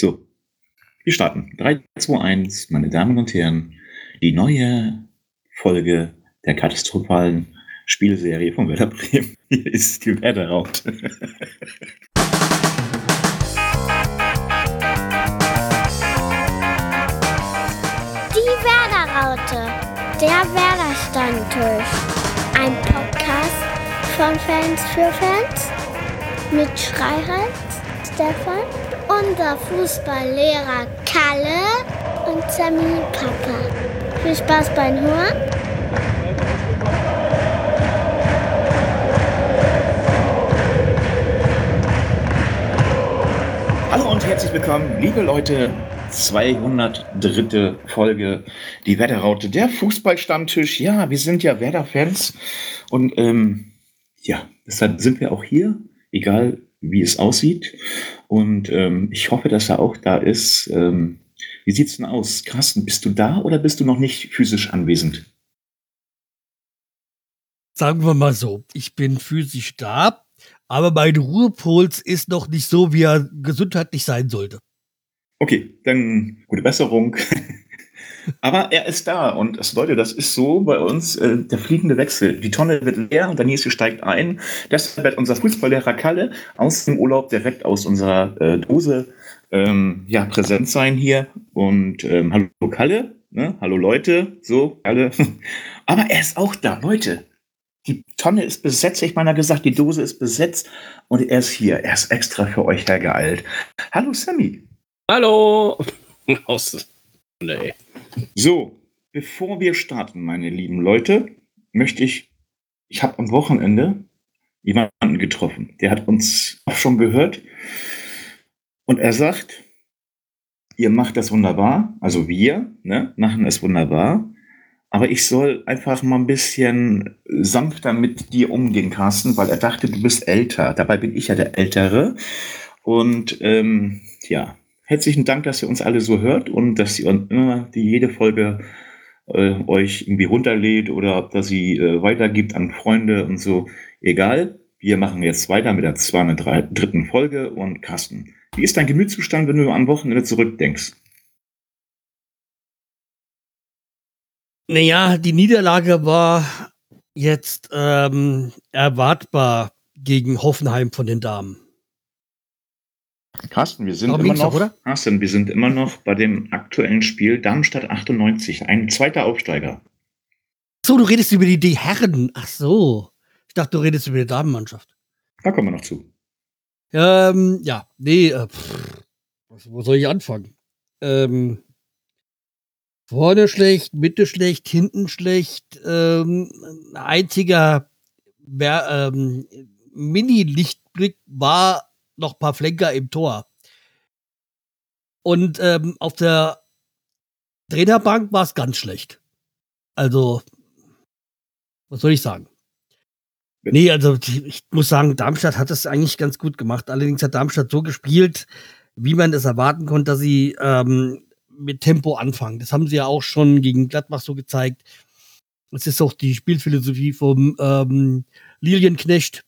So, wir starten. 3, 2, 1, meine Damen und Herren, die neue Folge der katastrophalen Spielserie von Werder Bremen. Hier ist die Werder-Raute. Die Werder-Raute, der Werder-Stammtisch. Ein Podcast von Fans für Fans mit Schreihals, Stefan, unser Fußballlehrer Kalle und Sammy Papa. Viel Spaß beim Hören. Hallo und herzlich willkommen, liebe Leute. 203. Folge, die Werder-Raute, der Fußballstammtisch. Ja, wir sind ja Werder-Fans und ähm, ja, deshalb sind wir auch hier, egal wie es aussieht. Und ähm, ich hoffe, dass er auch da ist. Ähm, wie sieht's denn aus? Carsten, bist du da oder bist du noch nicht physisch anwesend? Sagen wir mal so, ich bin physisch da, aber mein Ruhepuls ist noch nicht so, wie er gesundheitlich sein sollte. Okay, dann gute Besserung. Aber er ist da und es, Leute, das ist so bei uns äh, der fliegende Wechsel. Die Tonne wird leer und der nächste steigt ein. Deshalb wird unser Fußballlehrer Kalle aus dem Urlaub direkt aus unserer äh, Dose ähm, ja, präsent sein hier. Und ähm, hallo Kalle, ne? hallo Leute, so, Kalle. Aber er ist auch da, Leute. Die Tonne ist besetzt, ich meine, gesagt, die Dose ist besetzt und er ist hier. Er ist extra für euch hergeeilt. Hallo Sammy. Hallo! Aus. Nee. So, bevor wir starten, meine lieben Leute, möchte ich, ich habe am Wochenende jemanden getroffen, der hat uns auch schon gehört und er sagt, ihr macht das wunderbar, also wir ne, machen es wunderbar, aber ich soll einfach mal ein bisschen sanfter mit dir umgehen, Carsten, weil er dachte, du bist älter. Dabei bin ich ja der Ältere. Und ähm, ja, herzlichen Dank, dass ihr uns alle so hört und dass ihr immer die jede Folge äh, euch irgendwie runterlädt oder ob das sie äh, weitergibt an Freunde und so. Egal. Wir machen jetzt weiter mit der 203. Folge und Carsten. Wie ist dein Gemütszustand, wenn du am Wochenende zurückdenkst? Naja, die Niederlage war jetzt ähm, erwartbar gegen Hoffenheim von den Damen. Carsten, wir sind Darum immer doch, noch, oder? Carsten, wir sind immer noch bei dem aktuellen Spiel Darmstadt 98, ein zweiter Aufsteiger. So, du redest über die, die Herren. Ach so. Ich dachte, du redest über die Damenmannschaft. Da kommen wir noch zu. Ähm, ja, nee, äh, pff, was- wo soll ich anfangen? Ähm, vorne schlecht, Mitte schlecht, hinten schlecht, ähm, ein einziger ähm, Mini-Lichtblick war noch paar Flenker im Tor. Und ähm, auf der Trainerbank war es ganz schlecht. Also, was soll ich sagen? Nee, also ich muss sagen, Darmstadt hat das eigentlich ganz gut gemacht. Allerdings hat Darmstadt so gespielt, wie man es erwarten konnte, dass sie ähm, mit Tempo anfangen. Das haben sie ja auch schon gegen Gladbach so gezeigt. Das ist auch die Spielphilosophie vom ähm, Lilienknecht.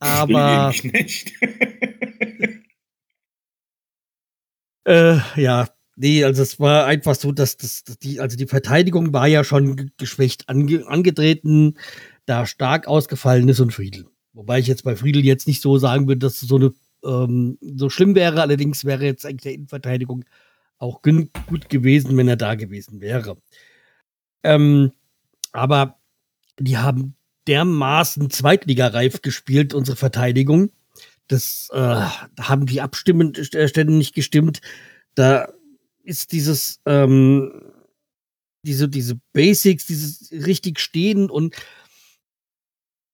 Aber Nicht. äh, ja, nee, also es war einfach so, dass, das die, also die Verteidigung war ja schon ge- geschwächt ange, angetreten, da stark ausgefallen ist und Friedel. Wobei ich jetzt bei Friedel jetzt nicht so sagen würde, dass es so eine ähm, so schlimm wäre. Allerdings wäre jetzt eigentlich der Innenverteidigung auch gut gewesen, wenn er da gewesen wäre. Ähm, aber die haben dermaßen zweitligareif gespielt, unsere Verteidigung. Das äh, haben die Abstimmstände nicht gestimmt. Da ist dieses ähm, diese diese Basics, dieses richtig stehen und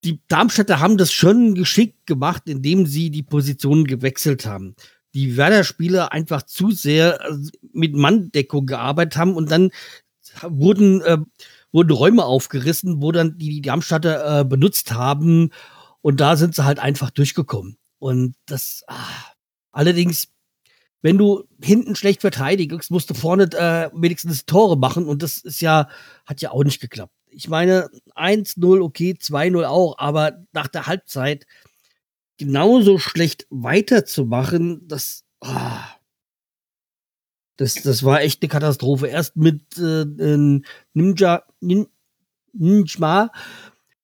die Darmstädter haben das schon geschickt gemacht, indem sie die Positionen gewechselt haben. Die Werder-Spieler einfach zu sehr äh, mit Manndeckung gearbeitet haben und dann wurden, äh, wurden Räume aufgerissen, wo dann die, die Darmstädter äh, benutzt haben. Und da sind sie halt einfach durchgekommen. Und das, ah, allerdings, wenn du hinten schlecht verteidigst, musst du vorne äh, wenigstens Tore machen. Und das ist ja, hat ja auch nicht geklappt. Ich meine, 1-0, okay, 2-0 auch, aber nach der Halbzeit genauso schlecht weiterzumachen, das, ah, Das, das war echt eine Katastrophe. Erst mit äh, Ninja, Nin, Ninja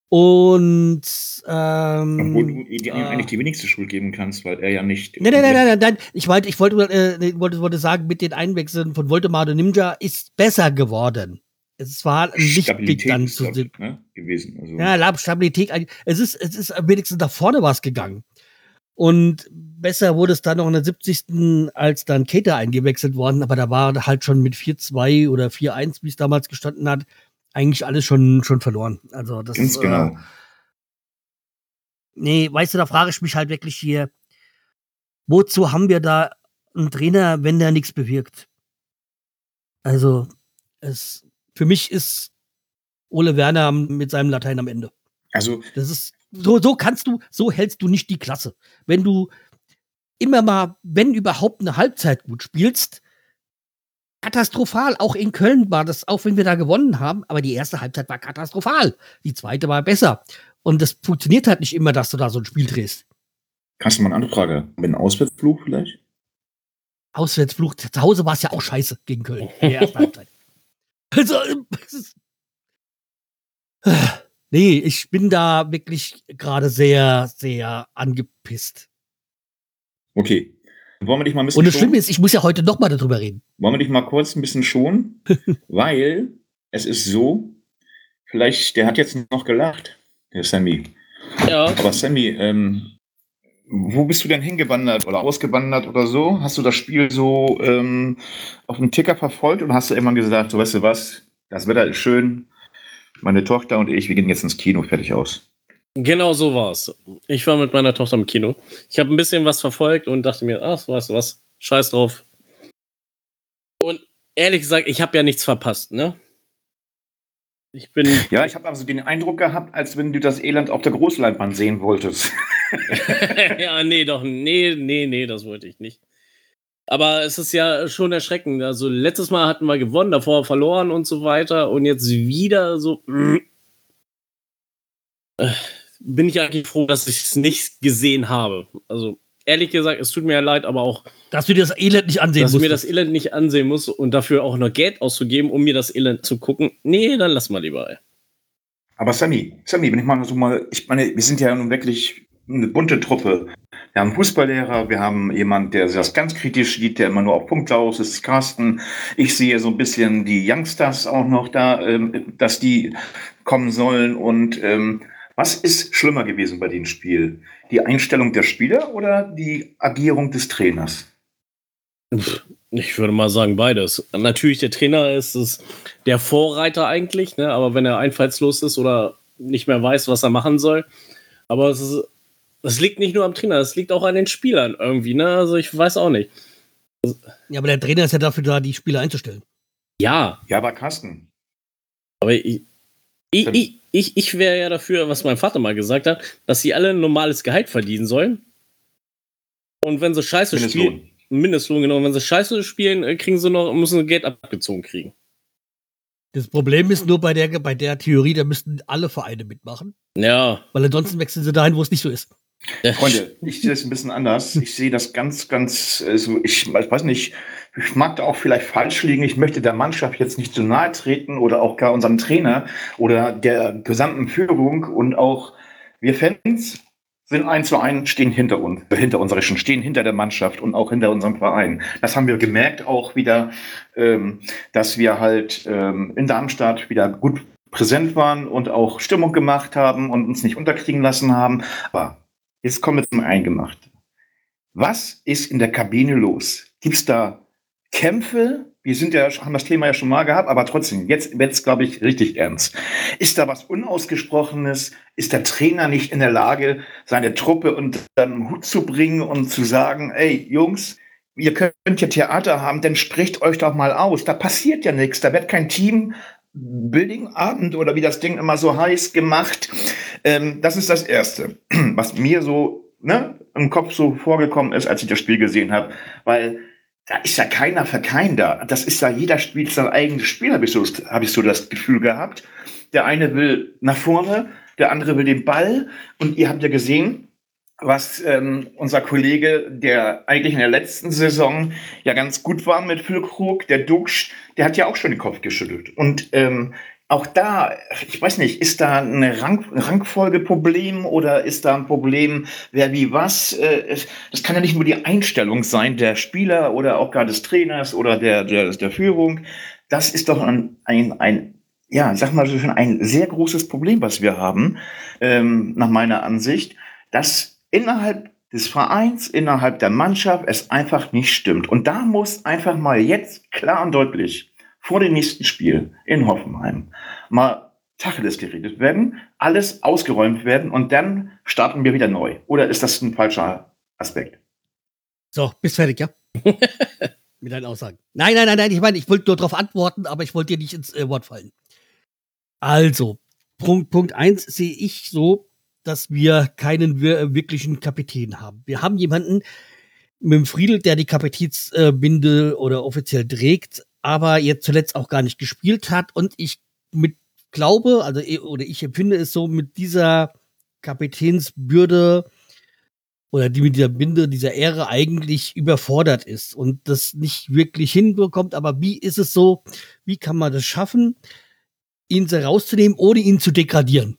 und ähm, Obwohl du ihm äh, eigentlich die wenigste Schuld geben kannst, weil er ja nicht. Nein, nein, nein, nein, nein. Ich wollte, ich wollte, äh, wollte, wollte sagen, mit den Einwechseln von Voldemort und Ninja ist besser geworden. Es war ein Lichtblick dann zu. Ne, gewesen. Also. Ja, Stabilität. Es ist, es ist wenigstens nach vorne was gegangen. Und besser wurde es dann noch in der 70. als dann Cater eingewechselt worden, aber da war halt schon mit 4-2 oder 4-1, wie es damals gestanden hat, eigentlich alles schon, schon verloren. Also das Ganz genau. Äh, nee, weißt du, da frage ich mich halt wirklich hier, wozu haben wir da einen Trainer, wenn der nichts bewirkt? Also, es, für mich ist Ole Werner mit seinem Latein am Ende. Also, das ist so, so kannst du, so hältst du nicht die Klasse. Wenn du immer mal, wenn überhaupt eine Halbzeit gut spielst, katastrophal. Auch in Köln war das, auch wenn wir da gewonnen haben, aber die erste Halbzeit war katastrophal. Die zweite war besser. Und das funktioniert halt nicht immer, dass du da so ein Spiel drehst. Kannst du mal eine andere Frage? Mit einem Auswärtsflug vielleicht? Auswärtsflug. Zu Hause war es ja auch scheiße gegen Köln. In der ersten Halbzeit. Also, Nee, ich bin da wirklich gerade sehr, sehr angepisst. Okay. Wollen wir dich mal ein bisschen Und das Schlimme ist, ich muss ja heute noch mal darüber reden. Wollen wir dich mal kurz ein bisschen schonen? weil es ist so, vielleicht, der hat jetzt noch gelacht, der Sammy. Ja. Aber Sammy, ähm, wo bist du denn hingewandert oder ausgewandert oder so? Hast du das Spiel so ähm, auf dem Ticker verfolgt und hast du immer gesagt, so weißt du was, das Wetter ist schön, meine Tochter und ich, wir gehen jetzt ins Kino, fertig aus. Genau so war es. Ich war mit meiner Tochter im Kino. Ich habe ein bisschen was verfolgt und dachte mir, ach, weißt du was, scheiß drauf. Und ehrlich gesagt, ich habe ja nichts verpasst, ne? Ich bin. Ja, ich habe also den Eindruck gehabt, als wenn du das Elend auf der Großleinwand sehen wolltest. ja, nee, doch, nee, nee, nee, das wollte ich nicht. Aber es ist ja schon erschreckend. Also letztes Mal hatten wir gewonnen, davor verloren und so weiter. Und jetzt wieder so. Äh, bin ich eigentlich froh, dass ich es nicht gesehen habe. Also ehrlich gesagt, es tut mir ja leid, aber auch. Dass du dir das Elend nicht ansehen musst. Dass ich mir das Elend nicht ansehen muss und dafür auch noch Geld auszugeben, um mir das Elend zu gucken. Nee, dann lass mal lieber. Ey. Aber Sammy, Sammy, wenn ich mal so mal, ich meine, wir sind ja nun wirklich eine bunte Truppe. Wir haben Fußballlehrer, wir haben jemanden, der das ganz kritisch sieht, der immer nur auf Punkte aus ist, Carsten. Ich sehe so ein bisschen die Youngsters auch noch da, ähm, dass die kommen sollen. Und ähm, was ist schlimmer gewesen bei dem Spiel? Die Einstellung der Spieler oder die Agierung des Trainers? Ich würde mal sagen beides. Natürlich, der Trainer ist es der Vorreiter eigentlich, ne? aber wenn er einfallslos ist oder nicht mehr weiß, was er machen soll. Aber es ist das liegt nicht nur am Trainer, das liegt auch an den Spielern irgendwie, ne? Also ich weiß auch nicht. Ja, aber der Trainer ist ja dafür da, die Spieler einzustellen. Ja. Ja, aber Carsten. Aber ich, ich, ich, ich, ich wäre ja dafür, was mein Vater mal gesagt hat, dass sie alle ein normales Gehalt verdienen sollen. Und wenn sie scheiße Mindestlohn. spielen, Mindestlohn, genau, wenn sie scheiße spielen, äh, kriegen sie noch, müssen sie Geld abgezogen kriegen. Das Problem ist nur bei der, bei der Theorie, da müssten alle Vereine mitmachen. Ja. Weil ansonsten wechseln sie dahin, wo es nicht so ist. Freunde, ich sehe das ein bisschen anders. Ich sehe das ganz, ganz, also ich, weiß nicht, ich mag da auch vielleicht falsch liegen. Ich möchte der Mannschaft jetzt nicht zu nahe treten oder auch gar unserem Trainer oder der gesamten Führung und auch wir Fans sind eins zu eins, stehen hinter uns, hinter unserer, stehen hinter der Mannschaft und auch hinter unserem Verein. Das haben wir gemerkt auch wieder, ähm, dass wir halt ähm, in Darmstadt wieder gut präsent waren und auch Stimmung gemacht haben und uns nicht unterkriegen lassen haben. Aber Jetzt kommen wir zum Eingemachten. Was ist in der Kabine los? Gibt es da Kämpfe? Wir sind ja, haben das Thema ja schon mal gehabt, aber trotzdem, jetzt wird es, glaube ich, richtig ernst. Ist da was Unausgesprochenes? Ist der Trainer nicht in der Lage, seine Truppe unter den Hut zu bringen und zu sagen, ey, Jungs, ihr könnt ja Theater haben, dann spricht euch doch mal aus. Da passiert ja nichts. Da wird kein Team Building-Abend oder wie das Ding immer so heißt gemacht. Ähm, das ist das Erste, was mir so ne, im Kopf so vorgekommen ist, als ich das Spiel gesehen habe. Weil da ist ja keiner für keinen da. Das ist ja, jeder spielt sein eigenes Spiel, habe ich, so, hab ich so das Gefühl gehabt. Der eine will nach vorne, der andere will den Ball. Und ihr habt ja gesehen, was ähm, unser Kollege, der eigentlich in der letzten Saison ja ganz gut war mit Füllkrug, der Duxch, der hat ja auch schon den Kopf geschüttelt. Und ähm, auch da, ich weiß nicht, ist da ein Rang, Rangfolgeproblem oder ist da ein Problem, wer wie was? Äh, das kann ja nicht nur die Einstellung sein der Spieler oder auch gar des Trainers oder der, der, der Führung. Das ist doch ein, ein, ein ja, sag mal schon ein sehr großes Problem, was wir haben, ähm, nach meiner Ansicht, dass innerhalb des Vereins, innerhalb der Mannschaft es einfach nicht stimmt. Und da muss einfach mal jetzt klar und deutlich vor dem nächsten Spiel in Hoffenheim mal Tacheles geredet werden, alles ausgeräumt werden und dann starten wir wieder neu. Oder ist das ein falscher Aspekt? So, bist fertig, ja? Mit deinen Aussagen. Nein, nein, nein, nein, ich meine, ich wollte nur darauf antworten, aber ich wollte dir nicht ins äh, Wort fallen. Also, Punkt, Punkt eins sehe ich so, dass wir keinen wirklichen Kapitän haben. Wir haben jemanden mit dem Friedel, der die Kapitätsbinde oder offiziell trägt, aber jetzt zuletzt auch gar nicht gespielt hat. Und ich mit glaube, also eh, oder ich empfinde es so mit dieser Kapitänsbürde oder die mit dieser Binde, dieser Ehre eigentlich überfordert ist und das nicht wirklich hinbekommt. Aber wie ist es so? Wie kann man das schaffen, ihn rauszunehmen, ohne ihn zu degradieren?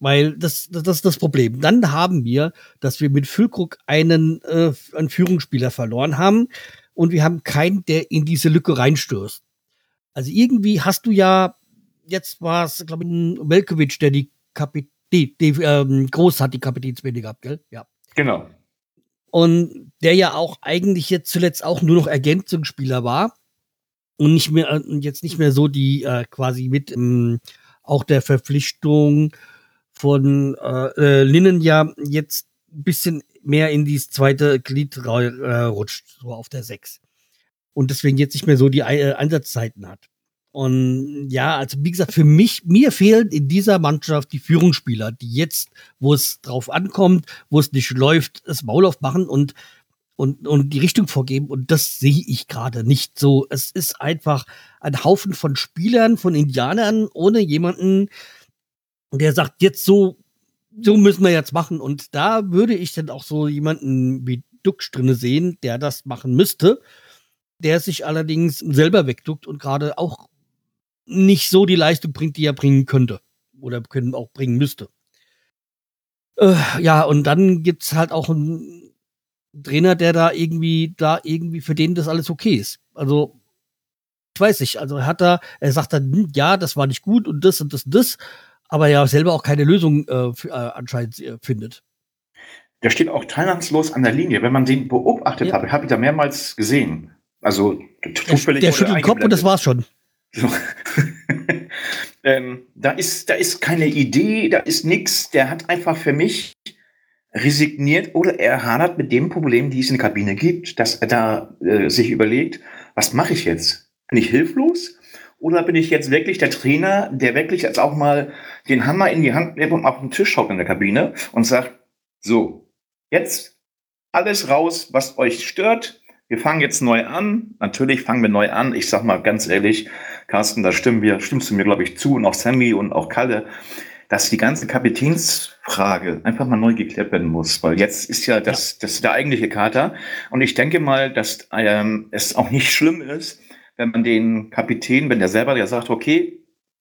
Weil das, das, das ist das Problem. Dann haben wir, dass wir mit Füllkrug einen, äh, einen Führungsspieler verloren haben, und wir haben keinen, der in diese Lücke reinstößt. Also irgendwie hast du ja, jetzt war es, glaube ich, ein Velkovic, der die Kapitän, die, die ähm, Groß hat die Kapitänsbinde gehabt, gell? Ja. Genau. Und der ja auch eigentlich jetzt zuletzt auch nur noch Ergänzungsspieler war und nicht mehr, äh, jetzt nicht mehr so die äh, quasi mit ähm, auch der Verpflichtung von äh, äh, Linnen ja jetzt bisschen mehr in dieses zweite Glied äh, rutscht, so auf der 6. Und deswegen jetzt nicht mehr so die äh, Einsatzzeiten hat. Und ja, also wie gesagt, für mich, mir fehlen in dieser Mannschaft die Führungsspieler, die jetzt, wo es drauf ankommt, wo es nicht läuft, das Maul aufmachen und, und, und die Richtung vorgeben. Und das sehe ich gerade nicht so. Es ist einfach ein Haufen von Spielern, von Indianern, ohne jemanden, der sagt, jetzt so so müssen wir jetzt machen. Und da würde ich dann auch so jemanden wie Duxch drinne sehen, der das machen müsste, der sich allerdings selber wegduckt und gerade auch nicht so die Leistung bringt, die er bringen könnte oder können auch bringen müsste. Äh, ja, und dann gibt's halt auch einen Trainer, der da irgendwie, da irgendwie für den das alles okay ist. Also, ich weiß nicht, also er hat da, er sagt dann, hm, ja, das war nicht gut und das und das und das aber ja selber auch keine Lösung äh, für, äh, anscheinend äh, findet. Der steht auch teilnahmslos an der Linie. Wenn man den beobachtet ja. hat, habe ich da mehrmals gesehen. Also zufällig. Der, der schüttelt den Kopf und das war's schon. So. ähm, da, ist, da ist keine Idee, da ist nichts. Der hat einfach für mich resigniert oder er hadert mit dem Problem, die es in der Kabine gibt, dass er da äh, sich überlegt, was mache ich jetzt? Bin ich hilflos? Oder bin ich jetzt wirklich der Trainer, der wirklich jetzt auch mal den Hammer in die Hand nimmt und auf den Tisch schaut in der Kabine und sagt, so, jetzt alles raus, was euch stört. Wir fangen jetzt neu an. Natürlich fangen wir neu an. Ich sag mal ganz ehrlich, Carsten, da stimmen wir, stimmst du mir, glaube ich, zu und auch Sammy und auch Kalle, dass die ganze Kapitänsfrage einfach mal neu geklärt werden muss, weil jetzt ist ja das, das ist der eigentliche Kater. Und ich denke mal, dass ähm, es auch nicht schlimm ist, wenn man den Kapitän, wenn der selber ja sagt, okay,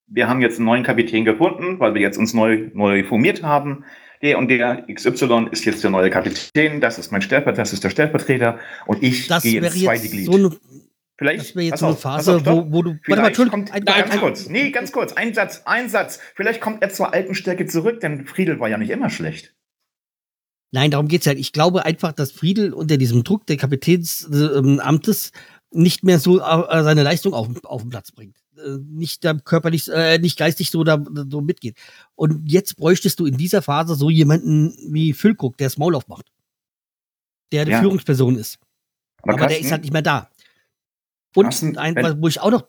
wir haben jetzt einen neuen Kapitän gefunden, weil wir jetzt uns neu, neu formiert haben. Der und der XY ist jetzt der neue Kapitän, das ist mein Stellvertreter, das ist der Stellvertreter und ich das gehe jetzt zwei Glied. So eine, Vielleicht, das wäre jetzt so eine Phase, auf, wo, wo, du. Warte mal, kommt, ein, ganz ein, kurz. Nee, ganz kurz. Ein Satz, ein Satz. Vielleicht kommt er zur alten Stärke zurück, denn Friedel war ja nicht immer schlecht. Nein, darum geht's ja. Ich glaube einfach, dass Friedel unter diesem Druck der Kapitänsamtes nicht mehr so äh, seine Leistung auf, auf den Platz bringt. Äh, nicht der Körper nicht, äh, nicht geistig so da so mitgeht. Und jetzt bräuchtest du in dieser Phase so jemanden wie Füllkrug, der das Maul aufmacht. Der eine ja. Führungsperson ist. Aber, Aber der ist halt nicht mehr da. Und Carsten, ein, wo ich auch noch.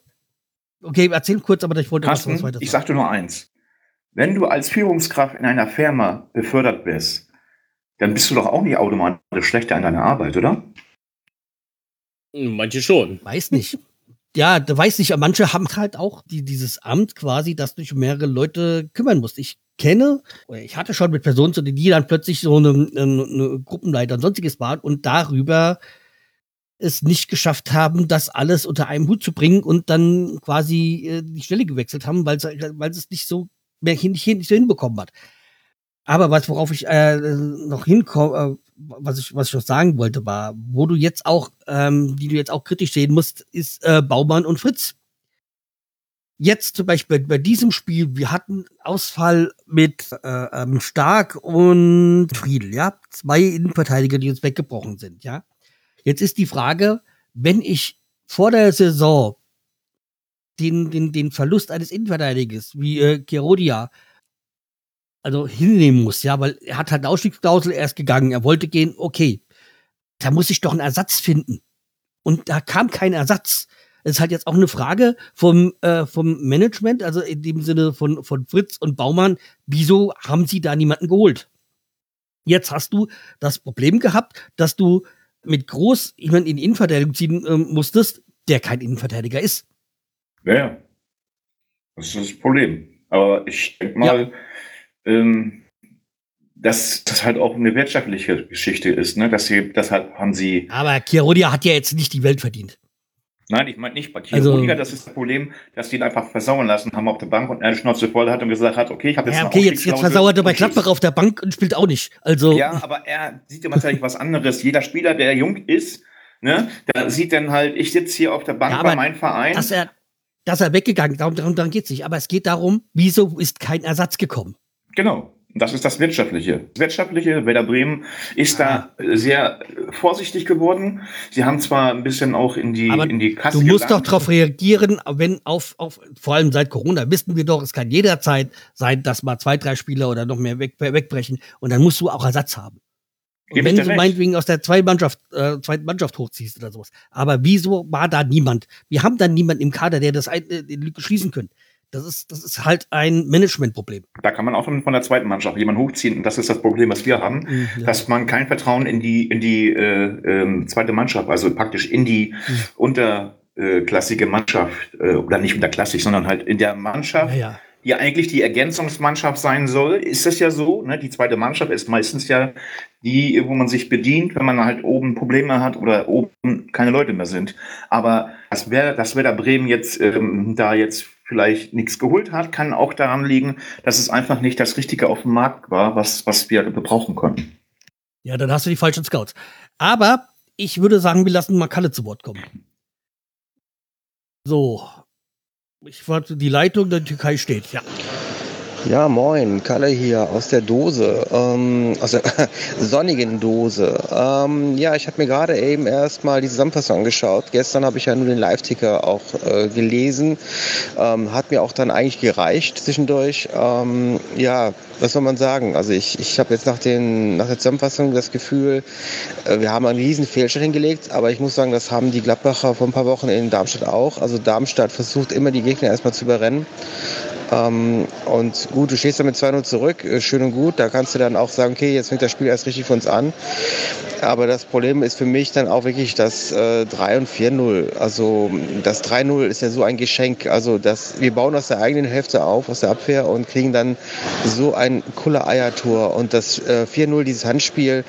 Okay, erzähl kurz, aber ich wollte Carsten, was weiter sagen. Ich sagte nur eins. Wenn du als Führungskraft in einer Firma befördert bist, dann bist du doch auch nicht automatisch schlechter in deiner Arbeit, oder? Manche schon. Weiß nicht. Ja, da weiß nicht, manche haben halt auch die, dieses Amt quasi, das durch mehrere Leute kümmern muss. Ich kenne, ich hatte schon mit Personen, die dann plötzlich so eine, eine, eine Gruppenleiter und sonstiges waren und darüber es nicht geschafft haben, das alles unter einem Hut zu bringen und dann quasi äh, die Stelle gewechselt haben, weil weil es nicht so mehr hin, nicht, nicht so hinbekommen hat. Aber was, worauf ich äh, noch hinkomme, äh, was ich, was ich noch sagen wollte, war, wo du jetzt auch, ähm, die du jetzt auch kritisch sehen musst, ist äh, Baumann und Fritz. Jetzt zum Beispiel bei diesem Spiel, wir hatten Ausfall mit äh, ähm, Stark und Friedel, ja, zwei Innenverteidiger, die uns weggebrochen sind, ja. Jetzt ist die Frage, wenn ich vor der Saison den, den, den Verlust eines Innenverteidigers wie äh, Kerodia also hinnehmen muss, ja, weil er hat halt eine Ausstiegsklausel, er ist gegangen, er wollte gehen, okay. Da muss ich doch einen Ersatz finden. Und da kam kein Ersatz. Es ist halt jetzt auch eine Frage vom, äh, vom Management, also in dem Sinne von, von Fritz und Baumann, wieso haben sie da niemanden geholt? Jetzt hast du das Problem gehabt, dass du mit Groß jemanden in die Innenverteidigung ziehen äh, musstest, der kein Innenverteidiger ist. Ja, ja. Das ist das Problem. Aber ich denke mal, ja ähm, dass das halt auch eine wirtschaftliche Geschichte ist, ne? Dass sie, deshalb haben sie. Aber Kirodia hat ja jetzt nicht die Welt verdient. Nein, ich meine nicht bei Kirodia, also, das ist das Problem, dass die ihn einfach versauern lassen haben auf der Bank und er Schnauze voll hat und gesagt hat, okay, ich habe jetzt ja, okay, jetzt, jetzt versauert er bei Gladbach auf der Bank und spielt auch nicht. Also ja, aber er sieht immer tatsächlich was anderes. Jeder Spieler, der jung ist, ne, der sieht dann halt, ich sitze hier auf der Bank ja, bei meinem Verein. Dass er, dass er weggegangen, darum, darum, darum geht es nicht. Aber es geht darum, wieso ist kein Ersatz gekommen? Genau. Das ist das Wirtschaftliche. Das Wirtschaftliche, Werder Bremen ist da sehr vorsichtig geworden. Sie haben zwar ein bisschen auch in die, Aber in die Kasse. Du musst gelangt. doch darauf reagieren, wenn auf, auf, vor allem seit Corona wissen wir doch, es kann jederzeit sein, dass mal zwei, drei Spieler oder noch mehr weg, wegbrechen und dann musst du auch Ersatz haben. Und wenn du recht. meinetwegen aus der zweiten Mannschaft, äh, zweiten Mannschaft hochziehst oder sowas. Aber wieso war da niemand? Wir haben da niemanden im Kader, der das äh, schließen könnte. Das ist, das ist halt ein Managementproblem. Da kann man auch von, der zweiten Mannschaft jemanden hochziehen. Und das ist das Problem, was wir haben, mhm, ja. dass man kein Vertrauen in die, in die äh, äh, zweite Mannschaft, also praktisch in die mhm. unterklassige Mannschaft, äh, oder nicht unterklassig, sondern halt in der Mannschaft, ja, ja. die eigentlich die Ergänzungsmannschaft sein soll, ist es ja so. Ne? Die zweite Mannschaft ist meistens ja die, wo man sich bedient, wenn man halt oben Probleme hat oder oben keine Leute mehr sind. Aber das wäre, das wäre da Bremen jetzt ähm, da jetzt vielleicht nichts geholt hat, kann auch daran liegen, dass es einfach nicht das Richtige auf dem Markt war, was, was wir gebrauchen konnten. Ja, dann hast du die falschen Scouts. Aber ich würde sagen, wir lassen mal Kalle zu Wort kommen. So. Ich warte, die Leitung der Türkei steht, ja. Ja, moin, Kalle hier aus der Dose, ähm, aus der sonnigen Dose. Ähm, ja, ich habe mir gerade eben erstmal die Zusammenfassung angeschaut. Gestern habe ich ja nur den Live-Ticker auch äh, gelesen. Ähm, hat mir auch dann eigentlich gereicht zwischendurch. Ähm, ja, was soll man sagen? Also ich, ich habe jetzt nach, den, nach der Zusammenfassung das Gefühl, äh, wir haben einen riesen Fehlstart hingelegt, aber ich muss sagen, das haben die Gladbacher vor ein paar Wochen in Darmstadt auch. Also Darmstadt versucht immer die Gegner erstmal zu überrennen. Ähm, und gut, du stehst dann mit 2-0 zurück, äh, schön und gut. Da kannst du dann auch sagen, okay, jetzt fängt das Spiel erst richtig für uns an. Aber das Problem ist für mich dann auch wirklich das äh, 3 und 4-0. Also das 3-0 ist ja so ein Geschenk. Also das, wir bauen aus der eigenen Hälfte auf, aus der Abwehr und kriegen dann so ein cooler Eiertor. Und das äh, 4-0, dieses Handspiel,